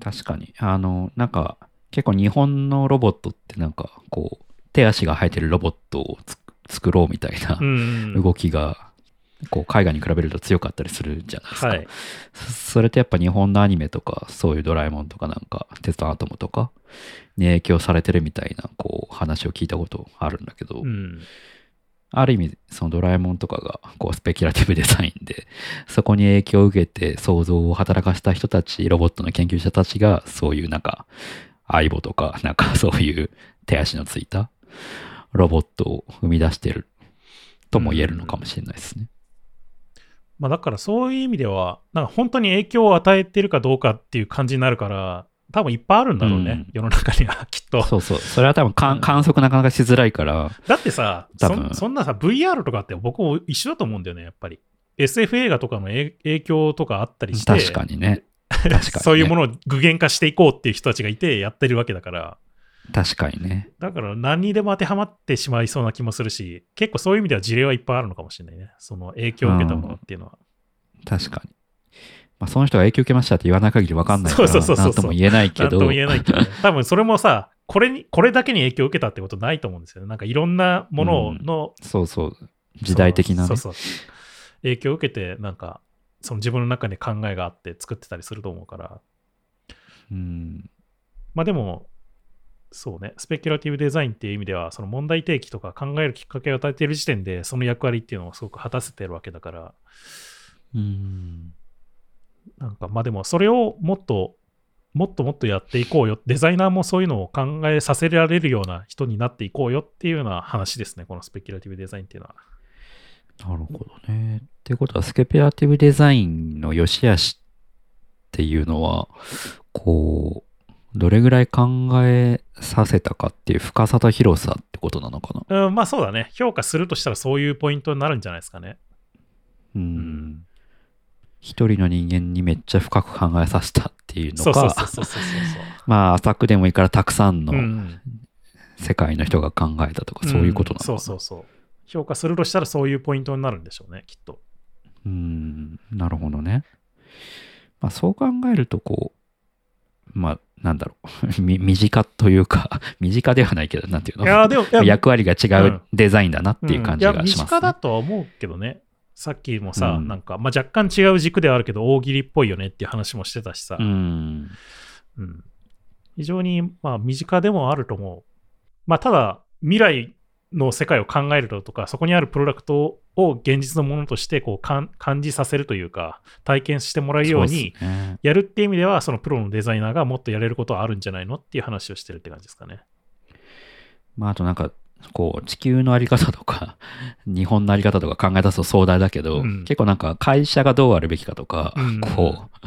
確かに。あの、なんか、結構日本のロボットってなんか、こう、手足が生えてるロボットをつ作ろうみたいなうん、うん。こう、海外に比べると強かったりするじゃないですか。はい。そそれってやっぱ日本のアニメとか、そういうドラえもんとかなんか、鉄腕アトムとかに影響されてるみたいな、こう、話を聞いたことあるんだけど、うん。ある意味、そのドラえもんとかが、こう、スペキュラティブデザインで、そこに影響を受けて想像を働かせた人たち、ロボットの研究者たちが、そういうなんか、相棒とか、なんかそういう手足のついたロボットを生み出してるとも言えるのかもしれないですね。まあだからそういう意味では、なんか本当に影響を与えてるかどうかっていう感じになるから、多分いっぱいあるんだろうね、うん世の中には きっと。そうそう。それは多分かうんん観測なかなかしづらいから、だってさそ多分ん、そんなさ、VR とかって僕も一緒だと思うんだよね、やっぱり。SF 映画とかの影影響とかあったりして、確かにね。確かにね そういうものを具現化していこうっていう人たちがいてやってるわけだから、確かにね。だから何にでも当てはまってしまいそうな気もするし、結構そういう意味では事例はいっぱいあるのかもしれないね。その影響を受けたものっていうのは。確かに。まあ、その人が影響を受けましたって言わない限り分かんないから、そうそうそうそうなんとも言えないけど、なんとも言えないけど、ね、多分それもさ、これに、これだけに影響を受けたってことないと思うんですよね。なんかいろんなものの、そうそう、時代的なね。そうそうそう影響を受けて、なんか、その自分の中に考えがあって作ってたりすると思うから、うん。まあでも、そうね、スペキュラティブデザインっていう意味では、その問題提起とか考えるきっかけを与えている時点で、その役割っていうのをすごく果たせてるわけだから、うん。なんかまあでもそれをもっともっともっとやっていこうよ。デザイナーもそういうのを考えさせられるような人になっていこうよっていうような話ですね。このスペキュラティブデザインっていうのは。なるほどね。っていうことは、スケピュラティブデザインの良し悪しっていうのは、こう、どれぐらい考えさせたかっていう深さと広さってことなのかな？うんまあそうだね。評価するとしたらそういうポイントになるんじゃないですかね。うん。一人の人間にめっちゃ深く考えさせたっていうのか、まあ浅くでもいいからたくさんの世界の人が考えたとか、そういうことなのかな。そうそうそう。評価するとしたらそういうポイントになるんでしょうねきっと。うん、なるほどね。まあそう考えると、こう、まあなんだろう、み身近というか、身近ではないけど、なんていうの？いやでも 役割が違ううん。デザインだなっていう感じがします、ね。近だとは思うけどね。さっきもさ、うん。なんか、まあ、若干違う軸ではあるけど、大喜利っぽいよねっていう話もしてたしさ、うん。うん。非常に、まあ、身近でもあると思う。まあ、ただ、未来の世界を考えるとか、そこにあるプロダクトを現実のものとしてこう感じさせるというか、体験してもらうようにやるっていう意味では、そのプロのデザイナーがもっとやれることはあるんじゃないのっていう話をしてるって感じですかね。まあ、あとなんか、こう、地球のあり方とか、日本のあり方とか考え出すと壮大だけど、うん。結構なんか会社がどうあるべきかとか、うん。こう、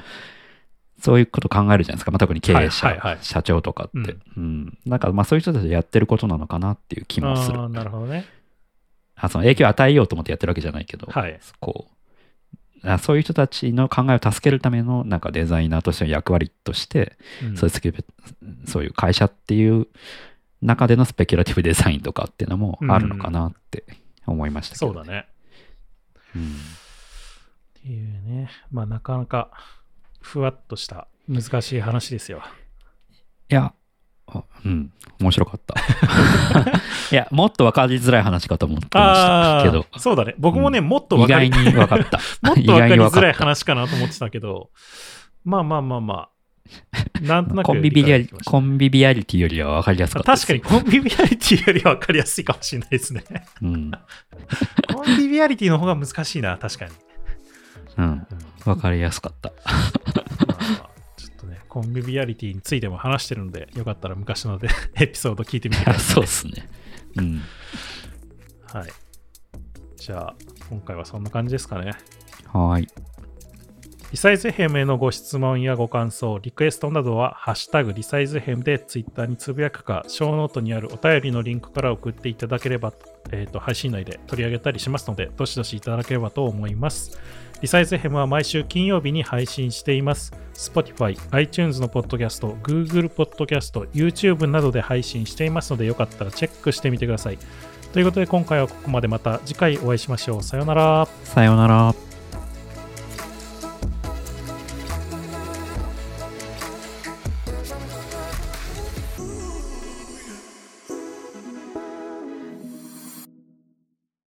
そういうこと考えるじゃないですか。まあ、特に経営者、はいはいはい社長とかって。うん。なんか、まあそういう人たちでやってることなのかなっていう気もする。なるほどね。あその影響を与えようと思ってやってるわけじゃないけど、はい。こうあそういう人たちの考えを助けるためのなんかデザイナーとしての役割として、うんそういうそういう会社っていう中でのスペキュラティブデザインとかっていうのもあるのかなって思いましたけど、そうだね。うんっていうね、まあなかなかふわっとした難しい話ですよ。いやあうん。面白かった。いやもっと分かりづらい話かと思ってましたけど。そうだね。僕もね、うん。もっと分意かり外に分かった。もっと意分かりづらい話かなと思ってたけど、まあまあまあまあ、なんとなくコンビビアリ理解できました。コンビビアリティよりは分かりやすかったです。確かにコンビビアリティよりは分かりやすいかもしれないですね。うん、コンビビアリティの方が難しいな、確かに。うん、うん分かりやすかったまあちょっとね、コンビビアリティについても話してるので、よかったら昔ので エピソード聞いてみてください。そうですねうんはい。じゃあ、今回はそんな感じですかね。はーいリサイズヘムへのご質問やご感想、リクエストなどは、ハッシュタグリサイズヘムでツイッターにつぶやくか、ショーノートにあるお便りのリンクから送っていただければ、えーと配信内で取り上げたりしますので、どしどしいただければと思います。リサイズヘムは毎週金曜日に配信しています。Spotify、iTunes のポッドキャスト、Google ポッドキャスト、YouTube などで配信していますので、よかったらチェックしてみてください。ということで、今回はここまでまた次回お会いしましょう。さようなら。さようなら